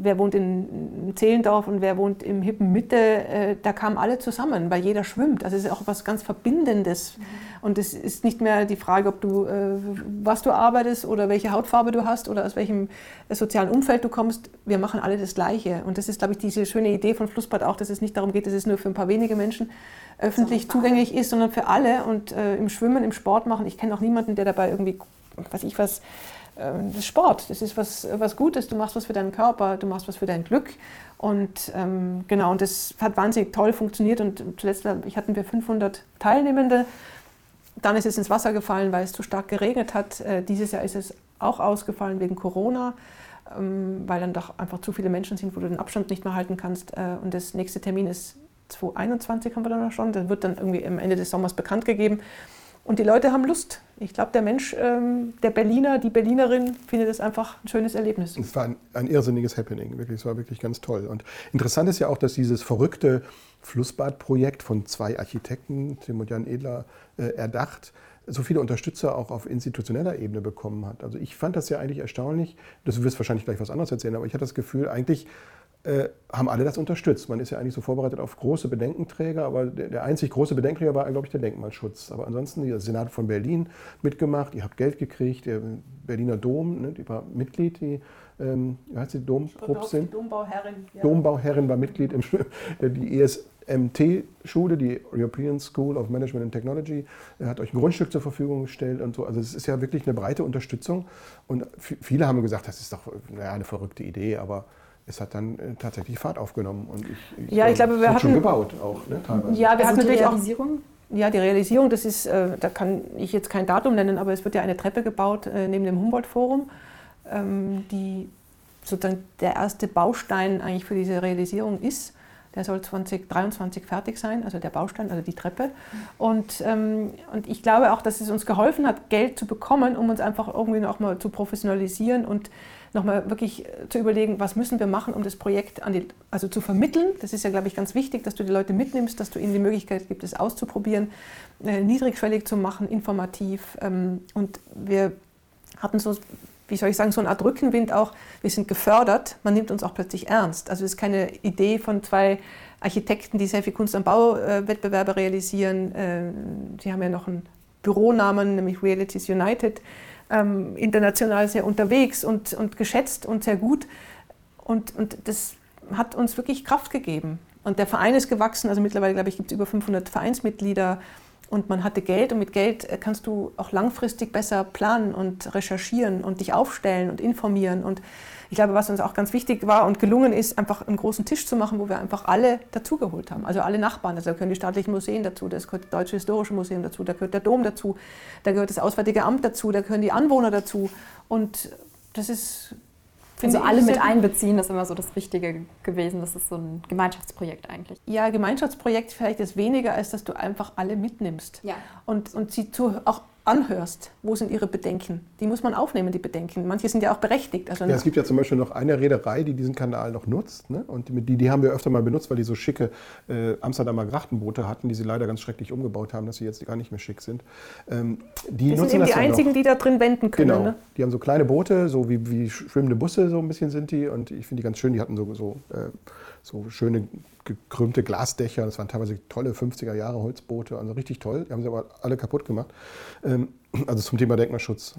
wer wohnt in Zehlendorf und wer wohnt im hippen Mitte, äh, da kamen alle zusammen, weil jeder schwimmt. Also es ist auch was ganz Verbindendes. Mhm. Und es ist nicht mehr die Frage, ob du, äh, was du arbeitest oder welche Hautfarbe du hast oder aus welchem sozialen Umfeld du kommst. Wir machen alle das Gleiche. Und das ist, glaube ich, diese schöne Idee von Flussbad auch, dass es nicht darum geht, dass es nur für ein paar wenige Menschen öffentlich zugänglich ist, sondern für alle. Und äh, im Schwimmen, im Sport machen. Ich kenne auch niemanden, der dabei irgendwie, was ich was, das ist Sport, das ist was, was Gutes, du machst was für deinen Körper, du machst was für dein Glück. Und ähm, genau, und das hat wahnsinnig toll funktioniert. Und zuletzt hatten wir 500 Teilnehmende. Dann ist es ins Wasser gefallen, weil es zu stark geregnet hat. Äh, dieses Jahr ist es auch ausgefallen wegen Corona, ähm, weil dann doch einfach zu viele Menschen sind, wo du den Abstand nicht mehr halten kannst. Äh, und das nächste Termin ist 2021, haben wir dann noch schon. Das wird dann irgendwie am Ende des Sommers bekannt gegeben. Und die Leute haben Lust. Ich glaube, der Mensch, ähm, der Berliner, die Berlinerin findet es einfach ein schönes Erlebnis. Es war ein, ein, irrsinniges Happening, wirklich. Es war wirklich ganz toll. Und interessant ist ja auch, dass dieses verrückte Flussbadprojekt von zwei Architekten, Tim und Jan Edler, äh, erdacht, so viele Unterstützer auch auf institutioneller Ebene bekommen hat. Also ich fand das ja eigentlich erstaunlich. Du wirst wahrscheinlich gleich was anderes erzählen, aber ich hatte das Gefühl, eigentlich äh, haben alle das unterstützt. Man ist ja eigentlich so vorbereitet auf große Bedenkenträger, aber der, der einzig große Bedenkenträger war, glaube ich, der Denkmalschutz. Aber ansonsten, der Senat von Berlin mitgemacht, ihr habt Geld gekriegt, der Berliner Dom, ne, die war Mitglied, die, ähm, wie heißt die, Dompropstin? Dombauherrin. Ja. Dombauherrin war Mitglied im die ESMT-Schule, die European School of Management and Technology, hat euch ein Grundstück zur Verfügung gestellt und so. Also es ist ja wirklich eine breite Unterstützung. Und viele haben gesagt, das ist doch naja, eine verrückte Idee, aber es hat dann äh, tatsächlich Fahrt aufgenommen. Und ich, ich ja, ich glaube, wir hatten schon gebaut auch, ne, teilweise. Ja, wir also hatten natürlich die Realisierung. Auch, ja, die Realisierung, das ist, äh, da kann ich jetzt kein Datum nennen, aber es wird ja eine Treppe gebaut äh, neben dem Humboldt-Forum, ähm, die sozusagen der erste Baustein eigentlich für diese Realisierung ist. Der soll 2023 fertig sein, also der Baustein, also die Treppe. Und, ähm, und ich glaube auch, dass es uns geholfen hat, Geld zu bekommen, um uns einfach irgendwie noch mal zu professionalisieren und nochmal wirklich äh, zu überlegen, was müssen wir machen, um das Projekt die, also zu vermitteln. Das ist ja, glaube ich, ganz wichtig, dass du die Leute mitnimmst, dass du ihnen die Möglichkeit gibst, es auszuprobieren, äh, niedrigschwellig zu machen, informativ. Ähm, und wir hatten so, wie soll ich sagen, so eine Art Rückenwind auch. Wir sind gefördert, man nimmt uns auch plötzlich ernst. Also es ist keine Idee von zwei Architekten, die sehr viel Kunst- und Bauwettbewerbe realisieren. Äh, sie haben ja noch einen Büronamen, nämlich Realities United ähm, international sehr unterwegs und, und geschätzt und sehr gut. Und, und das hat uns wirklich Kraft gegeben. Und der Verein ist gewachsen, also mittlerweile, glaube ich, gibt es über 500 Vereinsmitglieder und man hatte Geld und mit Geld äh, kannst du auch langfristig besser planen und recherchieren und dich aufstellen und informieren und ich glaube, was uns auch ganz wichtig war und gelungen ist, einfach einen großen Tisch zu machen, wo wir einfach alle dazugeholt haben. Also alle Nachbarn. Also da gehören die staatlichen Museen dazu, da gehört das Deutsche Historische Museum dazu, da gehört der Dom dazu, da gehört das Auswärtige Amt dazu, da gehören die Anwohner dazu. Und das ist also alle mit einbeziehen, das ist immer so das Wichtige gewesen. Das ist so ein Gemeinschaftsprojekt eigentlich. Ja, Gemeinschaftsprojekt vielleicht ist weniger, als dass du einfach alle mitnimmst. Ja. Und, und sie zu, auch anhörst, wo sind ihre Bedenken? Die muss man aufnehmen, die Bedenken. Manche sind ja auch berechtigt. Also ja, es gibt ja zum Beispiel noch eine Reederei, die diesen Kanal noch nutzt. Ne? Und die, die haben wir öfter mal benutzt, weil die so schicke äh, Amsterdamer Grachtenboote hatten, die sie leider ganz schrecklich umgebaut haben, dass sie jetzt gar nicht mehr schick sind. Ähm, die, die sind eben die einzigen, noch. die da drin wenden können. Genau. Ne? Die haben so kleine Boote, so wie, wie schwimmende Busse, so ein bisschen sind die. Und ich finde die ganz schön. Die hatten so, so, äh, so schöne gekrümmte Glasdächer. Das waren teilweise tolle 50er Jahre Holzboote, also richtig toll. Die haben sie aber alle kaputt gemacht. Ähm, also zum Thema Denkmalschutz.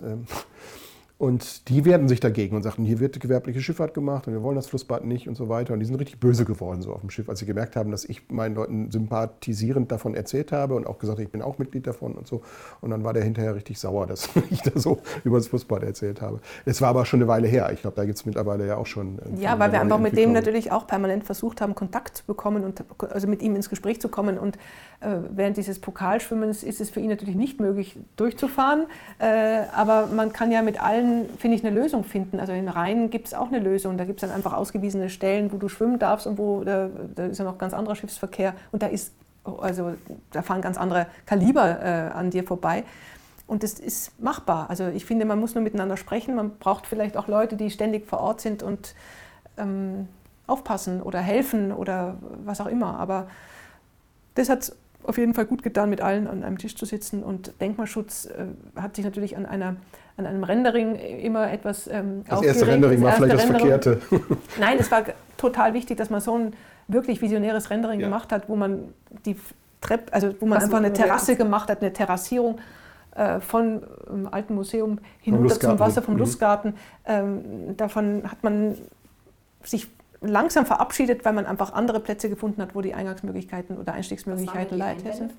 Und die wehrten sich dagegen und sagten, hier wird gewerbliche Schifffahrt gemacht und wir wollen das Flussbad nicht und so weiter. Und die sind richtig böse geworden so auf dem Schiff, als sie gemerkt haben, dass ich meinen Leuten sympathisierend davon erzählt habe und auch gesagt, ich bin auch Mitglied davon und so. Und dann war der hinterher richtig sauer, dass ich da so über das Fußbad erzählt habe. Es war aber schon eine Weile her. Ich glaube, da gibt es mittlerweile ja auch schon. Ja, weil wir einfach mit dem natürlich auch permanent versucht haben, Kontakt zu bekommen und also mit ihm ins Gespräch zu kommen. Und äh, während dieses Pokalschwimmens ist es für ihn natürlich nicht möglich, durchzufahren. Äh, aber man kann ja mit allen, finde ich, eine Lösung finden. Also im Rhein gibt es auch eine Lösung. Da gibt es dann einfach ausgewiesene Stellen, wo du schwimmen darfst und wo da, da ist ja noch ganz anderer Schiffsverkehr. Und da ist, also da fahren ganz andere Kaliber äh, an dir vorbei. Und das ist machbar. Also ich finde, man muss nur miteinander sprechen. Man braucht vielleicht auch Leute, die ständig vor Ort sind und ähm, aufpassen oder helfen oder was auch immer. Aber das hat auf jeden Fall gut getan, mit allen an einem Tisch zu sitzen. Und Denkmalschutz äh, hat sich natürlich an, einer, an einem Rendering immer etwas ähm, Das erste Rendering das war vielleicht das Verkehrte. Nein, es war total wichtig, dass man so ein wirklich visionäres Rendering ja. gemacht hat, wo man die Treppe, also wo man Was einfach eine Terrasse gemacht hat, eine Terrassierung äh, von ähm, alten Museum hinunter zum Wasser vom mhm. Lustgarten. Ähm, davon hat man sich langsam verabschiedet, weil man einfach andere Plätze gefunden hat, wo die Eingangsmöglichkeiten oder Einstiegsmöglichkeiten leiter sind.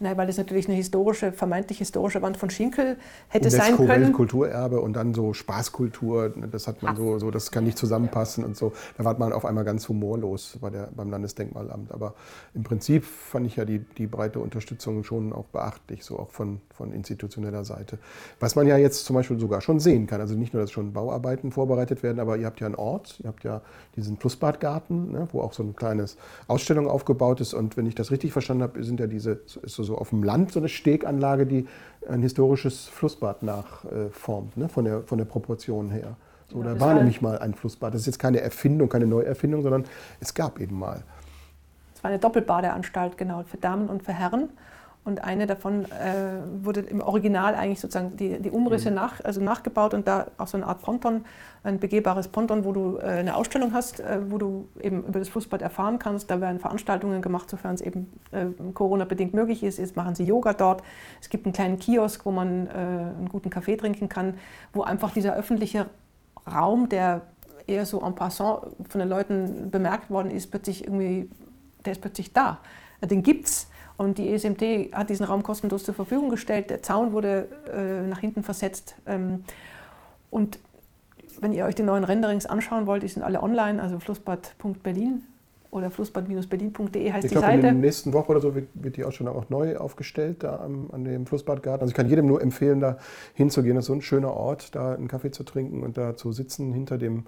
Nein, weil das natürlich eine historische, vermeintlich historische Wand von Schinkel hätte sein können. Kulturerbe und dann so Spaßkultur, das hat man so, so, das kann nicht zusammenpassen und so. Da war man auf einmal ganz humorlos bei der, beim Landesdenkmalamt. Aber im Prinzip fand ich ja die, die breite Unterstützung schon auch beachtlich, so auch von, von institutioneller Seite. Was man ja jetzt zum Beispiel sogar schon sehen kann, also nicht nur, dass schon Bauarbeiten vorbereitet werden, aber ihr habt ja einen Ort, ihr habt ja diesen Flussbadgarten, ne, wo auch so eine kleine Ausstellung aufgebaut ist. Und wenn ich das richtig verstanden habe, sind ja diese, ist so, so auf dem Land so eine Steganlage, die ein historisches Flussbad nachformt, äh, ne, von, der, von der Proportion her. So, ja, da war nämlich mal ein Flussbad. Das ist jetzt keine Erfindung, keine Neuerfindung, sondern es gab eben mal. Es war eine Doppelbadeanstalt, genau, für Damen und für Herren. Und eine davon äh, wurde im Original eigentlich sozusagen die, die Umrisse mhm. nach, also nachgebaut und da auch so eine Art Ponton, ein begehbares Ponton, wo du äh, eine Ausstellung hast, äh, wo du eben über das Fußbad erfahren kannst. Da werden Veranstaltungen gemacht, sofern es eben äh, Corona-bedingt möglich ist. Jetzt machen sie Yoga dort. Es gibt einen kleinen Kiosk, wo man äh, einen guten Kaffee trinken kann, wo einfach dieser öffentliche Raum, der eher so en passant von den Leuten bemerkt worden ist, plötzlich irgendwie, der ist plötzlich da. Den gibt's. Und die ESMT hat diesen Raum kostenlos zur Verfügung gestellt. Der Zaun wurde äh, nach hinten versetzt. Ähm, und wenn ihr euch die neuen Renderings anschauen wollt, die sind alle online, also flussbad.berlin oder flussbad-berlin.de heißt ich die glaub, Seite. In der nächsten Woche oder so wird, wird die Ausstellung auch neu aufgestellt da am, an dem Flussbadgarten. Also ich kann jedem nur empfehlen, da hinzugehen. Das ist so ein schöner Ort, da einen Kaffee zu trinken und da zu sitzen hinter dem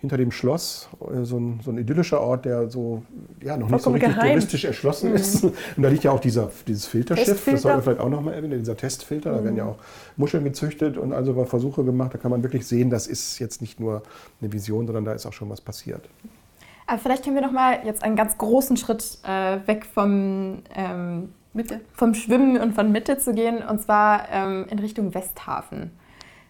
hinter dem Schloss, äh, so ein, so ein idyllischer Ort, der so ja, noch nicht so richtig geheim. touristisch erschlossen mhm. ist. Und da liegt ja auch dieser, dieses Filterschiff, Testfilter. das sollten wir vielleicht auch nochmal erwähnen, dieser Testfilter, mhm. da werden ja mhm. auch Muscheln gezüchtet und also Versuche gemacht, da kann man wirklich sehen, das ist jetzt nicht nur eine Vision, sondern da ist auch schon was passiert. Aber vielleicht können wir noch mal jetzt einen ganz großen Schritt äh, weg vom, ähm, Mitte. vom Schwimmen und von Mitte zu gehen, und zwar ähm, in Richtung Westhafen.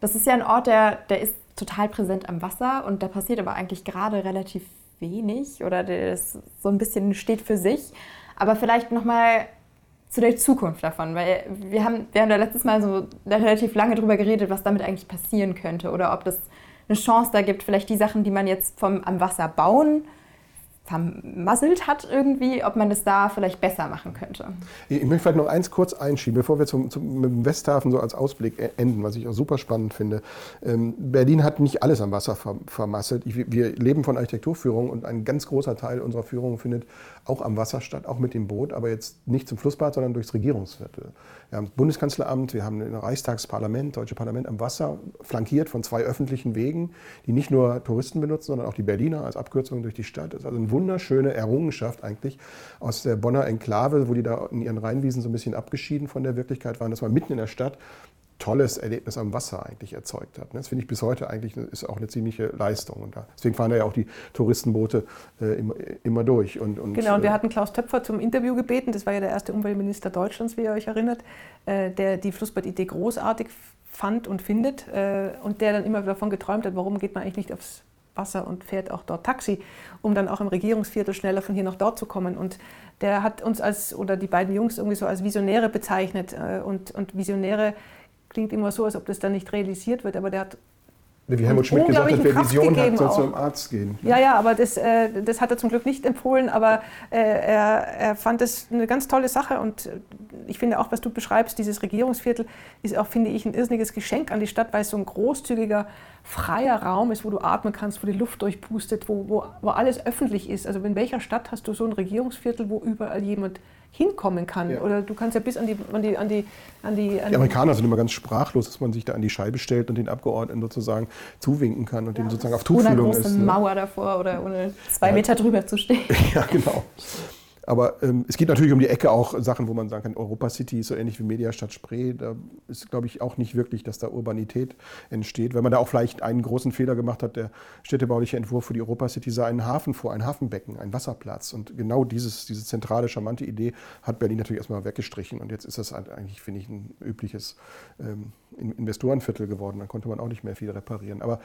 Das ist ja ein Ort, der, der ist total präsent am Wasser und da passiert aber eigentlich gerade relativ wenig oder das so ein bisschen steht für sich. Aber vielleicht nochmal zu der Zukunft davon, weil wir haben, wir haben da letztes Mal so relativ lange drüber geredet, was damit eigentlich passieren könnte oder ob das eine Chance da gibt, vielleicht die Sachen, die man jetzt vom, am Wasser bauen, vermasselt hat irgendwie, ob man das da vielleicht besser machen könnte. Ich möchte vielleicht noch eins kurz einschieben, bevor wir zum, zum, Westhafen so als Ausblick e-, enden, was ich auch super spannend finde. Ähm, Berlin hat nicht alles am Wasser vermasselt. Ich, wir leben von Architekturführung und ein ganz großer Teil unserer Führung findet auch am Wasser statt, auch mit dem Boot, aber jetzt nicht zum Flussbad, sondern durchs Regierungsviertel. Wir haben das Bundeskanzleramt, wir haben ein Reichstagsparlament, Deutsche Parlament am Wasser, flankiert von zwei öffentlichen Wegen, die nicht nur Touristen benutzen, sondern auch die Berliner als Abkürzung durch die Stadt. Das ist also eine wunderschöne Errungenschaft eigentlich aus der Bonner Enklave, wo die da in ihren Rheinwiesen so ein bisschen abgeschieden von der Wirklichkeit waren. Das war mitten in der Stadt tolles Erlebnis am Wasser eigentlich erzeugt hat. Das finde ich bis heute eigentlich ist auch eine ziemliche Leistung. Und deswegen fahren da ja auch die Touristenboote äh, immer, immer, durch. Und, und, genau, und wir äh, hatten Klaus Töpfer zum Interview gebeten, das war ja der erste Umweltminister Deutschlands, wie ihr euch erinnert, äh, der die Flussbad-Idee großartig fand und findet und der dann immer davon geträumt hat, warum geht man eigentlich nicht aufs Wasser und fährt auch dort Taxi, um dann auch im Regierungsviertel schneller von hier nach dort zu kommen. Und der hat uns als, oder die beiden Jungs irgendwie so als Visionäre bezeichnet. Äh, und, und Visionäre klingt immer so, als ob das dann nicht realisiert wird, aber der hat Wie Helmut Schmidt gesagt hat, wer Kraft Vision hat, soll auch. zum Arzt gehen. Ja, ja, aber das, äh, das hat er zum Glück nicht empfohlen, aber äh, er, er fand es eine ganz tolle Sache und ich finde auch, was du beschreibst, dieses Regierungsviertel ist auch, finde ich, ein irrsinniges Geschenk an die Stadt, weil es so ein großzügiger, freier Raum ist, wo du atmen kannst, wo die Luft durchpustet, wo, wo, wo alles öffentlich ist. Also in welcher Stadt hast du so ein Regierungsviertel, wo überall jemand hinkommen kann? Ja. Oder du kannst ja bis an die, an die, an die, an die, an Die Amerikaner sind immer ganz sprachlos, dass man sich da an die Scheibe stellt und den Abgeordneten sozusagen zuwinken kann und dem sozusagen auf Ohne eine Tuchfühlung große ist. ne? Mauer davor oder ohne zwei Ja. Meter drüber zu stehen. Ja, genau. Aber ähm, es geht natürlich um die Ecke auch Sachen, wo man sagen kann, Europa City ist so ähnlich wie Mediastadt Spree. Da ist, glaube ich, auch nicht wirklich, dass da Urbanität entsteht. Wenn man da auch vielleicht einen großen Fehler gemacht hat, der städtebauliche Entwurf für die Europa City sah einen Hafen vor, ein Hafenbecken, ein Wasserplatz. Und genau dieses, diese zentrale, charmante Idee hat Berlin natürlich erstmal weggestrichen. Und jetzt ist das halt eigentlich, finde ich, ein übliches ähm, In- Investorenviertel geworden. Da konnte man auch nicht mehr viel reparieren. Aber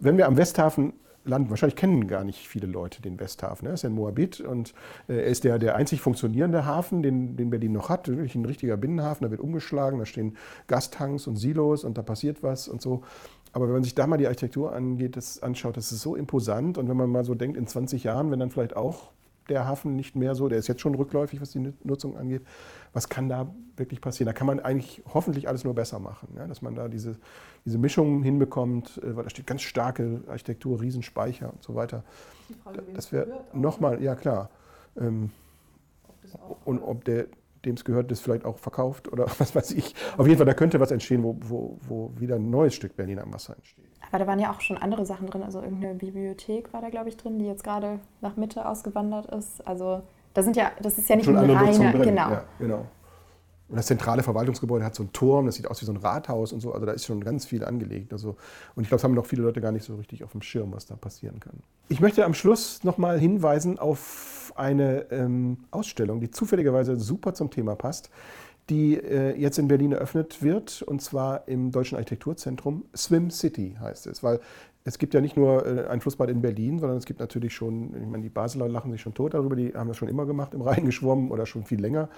wenn wir am Westhafen landen, wahrscheinlich kennen gar nicht viele Leute den Westhafen. ne? Er ist ja in Moabit und äh, er ist der, der einzig funktionierende Hafen, den, den Berlin noch hat. Wirklich ein richtiger Binnenhafen, da wird umgeschlagen, da stehen Gastanks und Silos und da passiert was und so. Aber wenn man sich da mal die Architektur angeht, das anschaut, das ist so imposant. Und wenn man mal so denkt, in 20 Jahren, wenn dann vielleicht auch der Hafen nicht mehr so, der ist jetzt schon rückläufig, was die Nutzung angeht, was kann da wirklich passieren? Da kann man eigentlich hoffentlich alles nur besser machen, ja? dass man da diese, diese Mischung hinbekommt, äh, weil da steht ganz starke Architektur, Riesenspeicher und so weiter. Das wäre nochmal, ja klar. Ähm, und ob der, dem es gehört, das vielleicht auch verkauft oder was weiß ich. Auf jeden Fall, da könnte was entstehen, wo, wo, wo wieder ein neues Stück Berlin am Wasser entsteht. Aber da waren ja auch schon andere Sachen drin. Also irgendeine Bibliothek war da, glaube ich, drin, die jetzt gerade nach Mitte ausgewandert ist. Also da sind ja, das ist ja nicht Schon ein andere Nutzung reiner, drin. genau. Ja, genau. Und das zentrale Verwaltungsgebäude hat so einen Turm, das sieht aus wie so ein Rathaus und so. Also da ist schon ganz viel angelegt. Also, und ich glaube, es haben noch viele Leute gar nicht so richtig auf dem Schirm, was da passieren kann. Ich möchte am Schluss nochmal hinweisen auf eine ähm, Ausstellung, die zufälligerweise super zum Thema passt, die äh, jetzt in Berlin eröffnet wird, und zwar im Deutschen Architekturzentrum. Swim City heißt es, weil es gibt ja nicht nur äh, ein Flussbad in Berlin, sondern es gibt natürlich schon, ich meine, die Basler lachen sich schon tot darüber, die haben das schon immer gemacht, im Rhein geschwommen oder schon viel länger.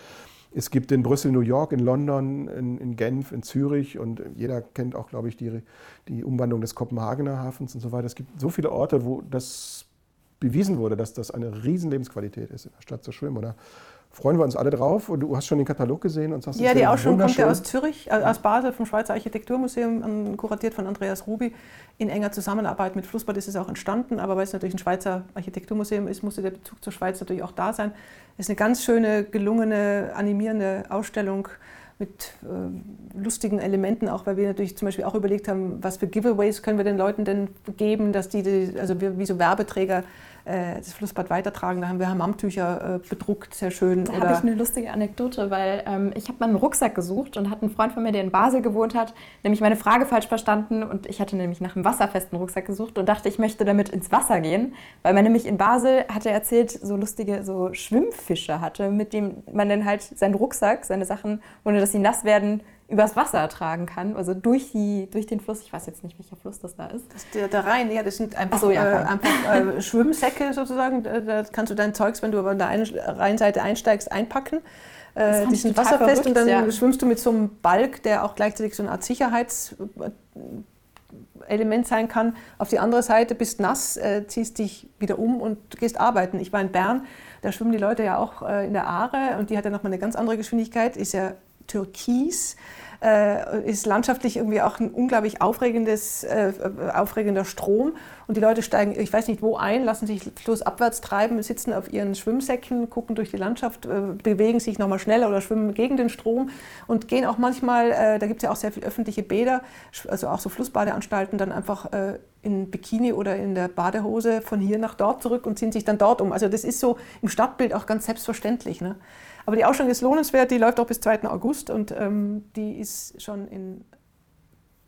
Es gibt in Brüssel, New York, in London, in, in Genf, in Zürich und jeder kennt auch, glaube ich, die, die Umwandlung des Kopenhagener Hafens und so weiter. Es gibt so viele Orte, wo das bewiesen wurde, dass das eine riesen Lebensqualität ist, in der Stadt zu schwimmen. Oder freuen wir uns alle drauf? Und du hast schon den Katalog gesehen und sagst, Ja, die Ausstellung kommt ja aus Zürich, äh, aus Basel vom Schweizer Architekturmuseum, an- kuratiert von Andreas Rubi. In enger Zusammenarbeit mit Flussbad ist es auch entstanden, aber weil es natürlich ein Schweizer Architekturmuseum ist, musste der Bezug zur Schweiz natürlich auch da sein. Es ist eine ganz schöne, gelungene, animierende Ausstellung mit äh, lustigen Elementen, auch weil wir natürlich zum Beispiel auch überlegt haben, was für Giveaways können wir den Leuten denn geben, dass die, die also wir, wie so Werbeträger das Flussbad weitertragen. Da haben wir Hammamtücher äh, bedruckt, sehr schön. Da habe ich eine lustige Anekdote, weil ähm, ich habe mal einen Rucksack gesucht und hatte einen Freund von mir, der in Basel gewohnt hat, nämlich meine Frage falsch verstanden und ich hatte nämlich nach einem wasserfesten Rucksack gesucht und dachte, ich möchte damit ins Wasser gehen, weil man nämlich in Basel, hat er erzählt, so lustige so Schwimmfische hatte, mit dem man dann halt seinen Rucksack, seine Sachen, ohne dass sie nass werden, übers Wasser tragen kann, also durch, die, durch den Fluss. Ich weiß jetzt nicht, welcher Fluss das da ist. Das der, der Rhein, ja, das sind einfach, Ach so, ja, äh, einfach äh, Schwimmsäcke sozusagen. Da kannst du dein Zeugs, wenn du aber an der einen Rheinseite einsteigst, einpacken. Äh, die sind wasserfest und dann verrückt, ja. schwimmst du mit so einem Balk, der auch gleichzeitig so eine Art Sicherheitselement sein kann. Auf die andere Seite bist nass, äh, ziehst dich wieder um und gehst arbeiten. Ich war in Bern, da schwimmen die Leute ja auch äh, in der Aare und die hat ja nochmal eine ganz andere Geschwindigkeit, ist ja türkis. Äh, ist landschaftlich irgendwie auch ein unglaublich aufregendes, äh, aufregender Strom. Und die Leute steigen, ich weiß nicht wo ein, lassen sich flussabwärts treiben, sitzen auf ihren Schwimmsäcken, gucken durch die Landschaft, äh, bewegen sich nochmal schneller oder schwimmen gegen den Strom und gehen auch manchmal, äh, da gibt es ja auch sehr viele öffentliche Bäder, also auch so Flussbadeanstalten, dann einfach äh, in Bikini oder in der Badehose von hier nach dort zurück und ziehen sich dann dort um. Also das ist so im Stadtbild auch ganz selbstverständlich. Ne? Aber die Ausstellung ist lohnenswert, die läuft auch bis 2. August und ähm, die ist schon in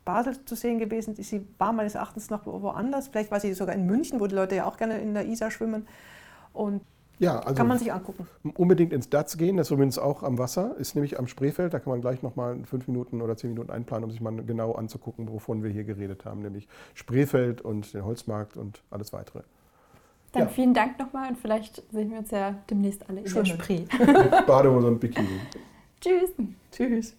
Basel zu sehen gewesen. Sie war meines Erachtens noch wo- woanders. Vielleicht war sie sogar in München, wo die Leute ja auch gerne in der Isar schwimmen. Und Ja, also kann man sich angucken. unbedingt ins DATS gehen, das ist übrigens auch am Wasser, ist nämlich am Spreefeld, da kann man gleich nochmal fünf Minuten oder zehn Minuten einplanen, um sich mal genau anzugucken, wovon wir hier geredet haben, nämlich Spreefeld und den Holzmarkt und alles weitere. Dann Ja. vielen Dank nochmal und vielleicht sehen wir uns ja demnächst alle in der Schwimmen. Spree. Badehose und Bikini. Tschüss. Tschüss.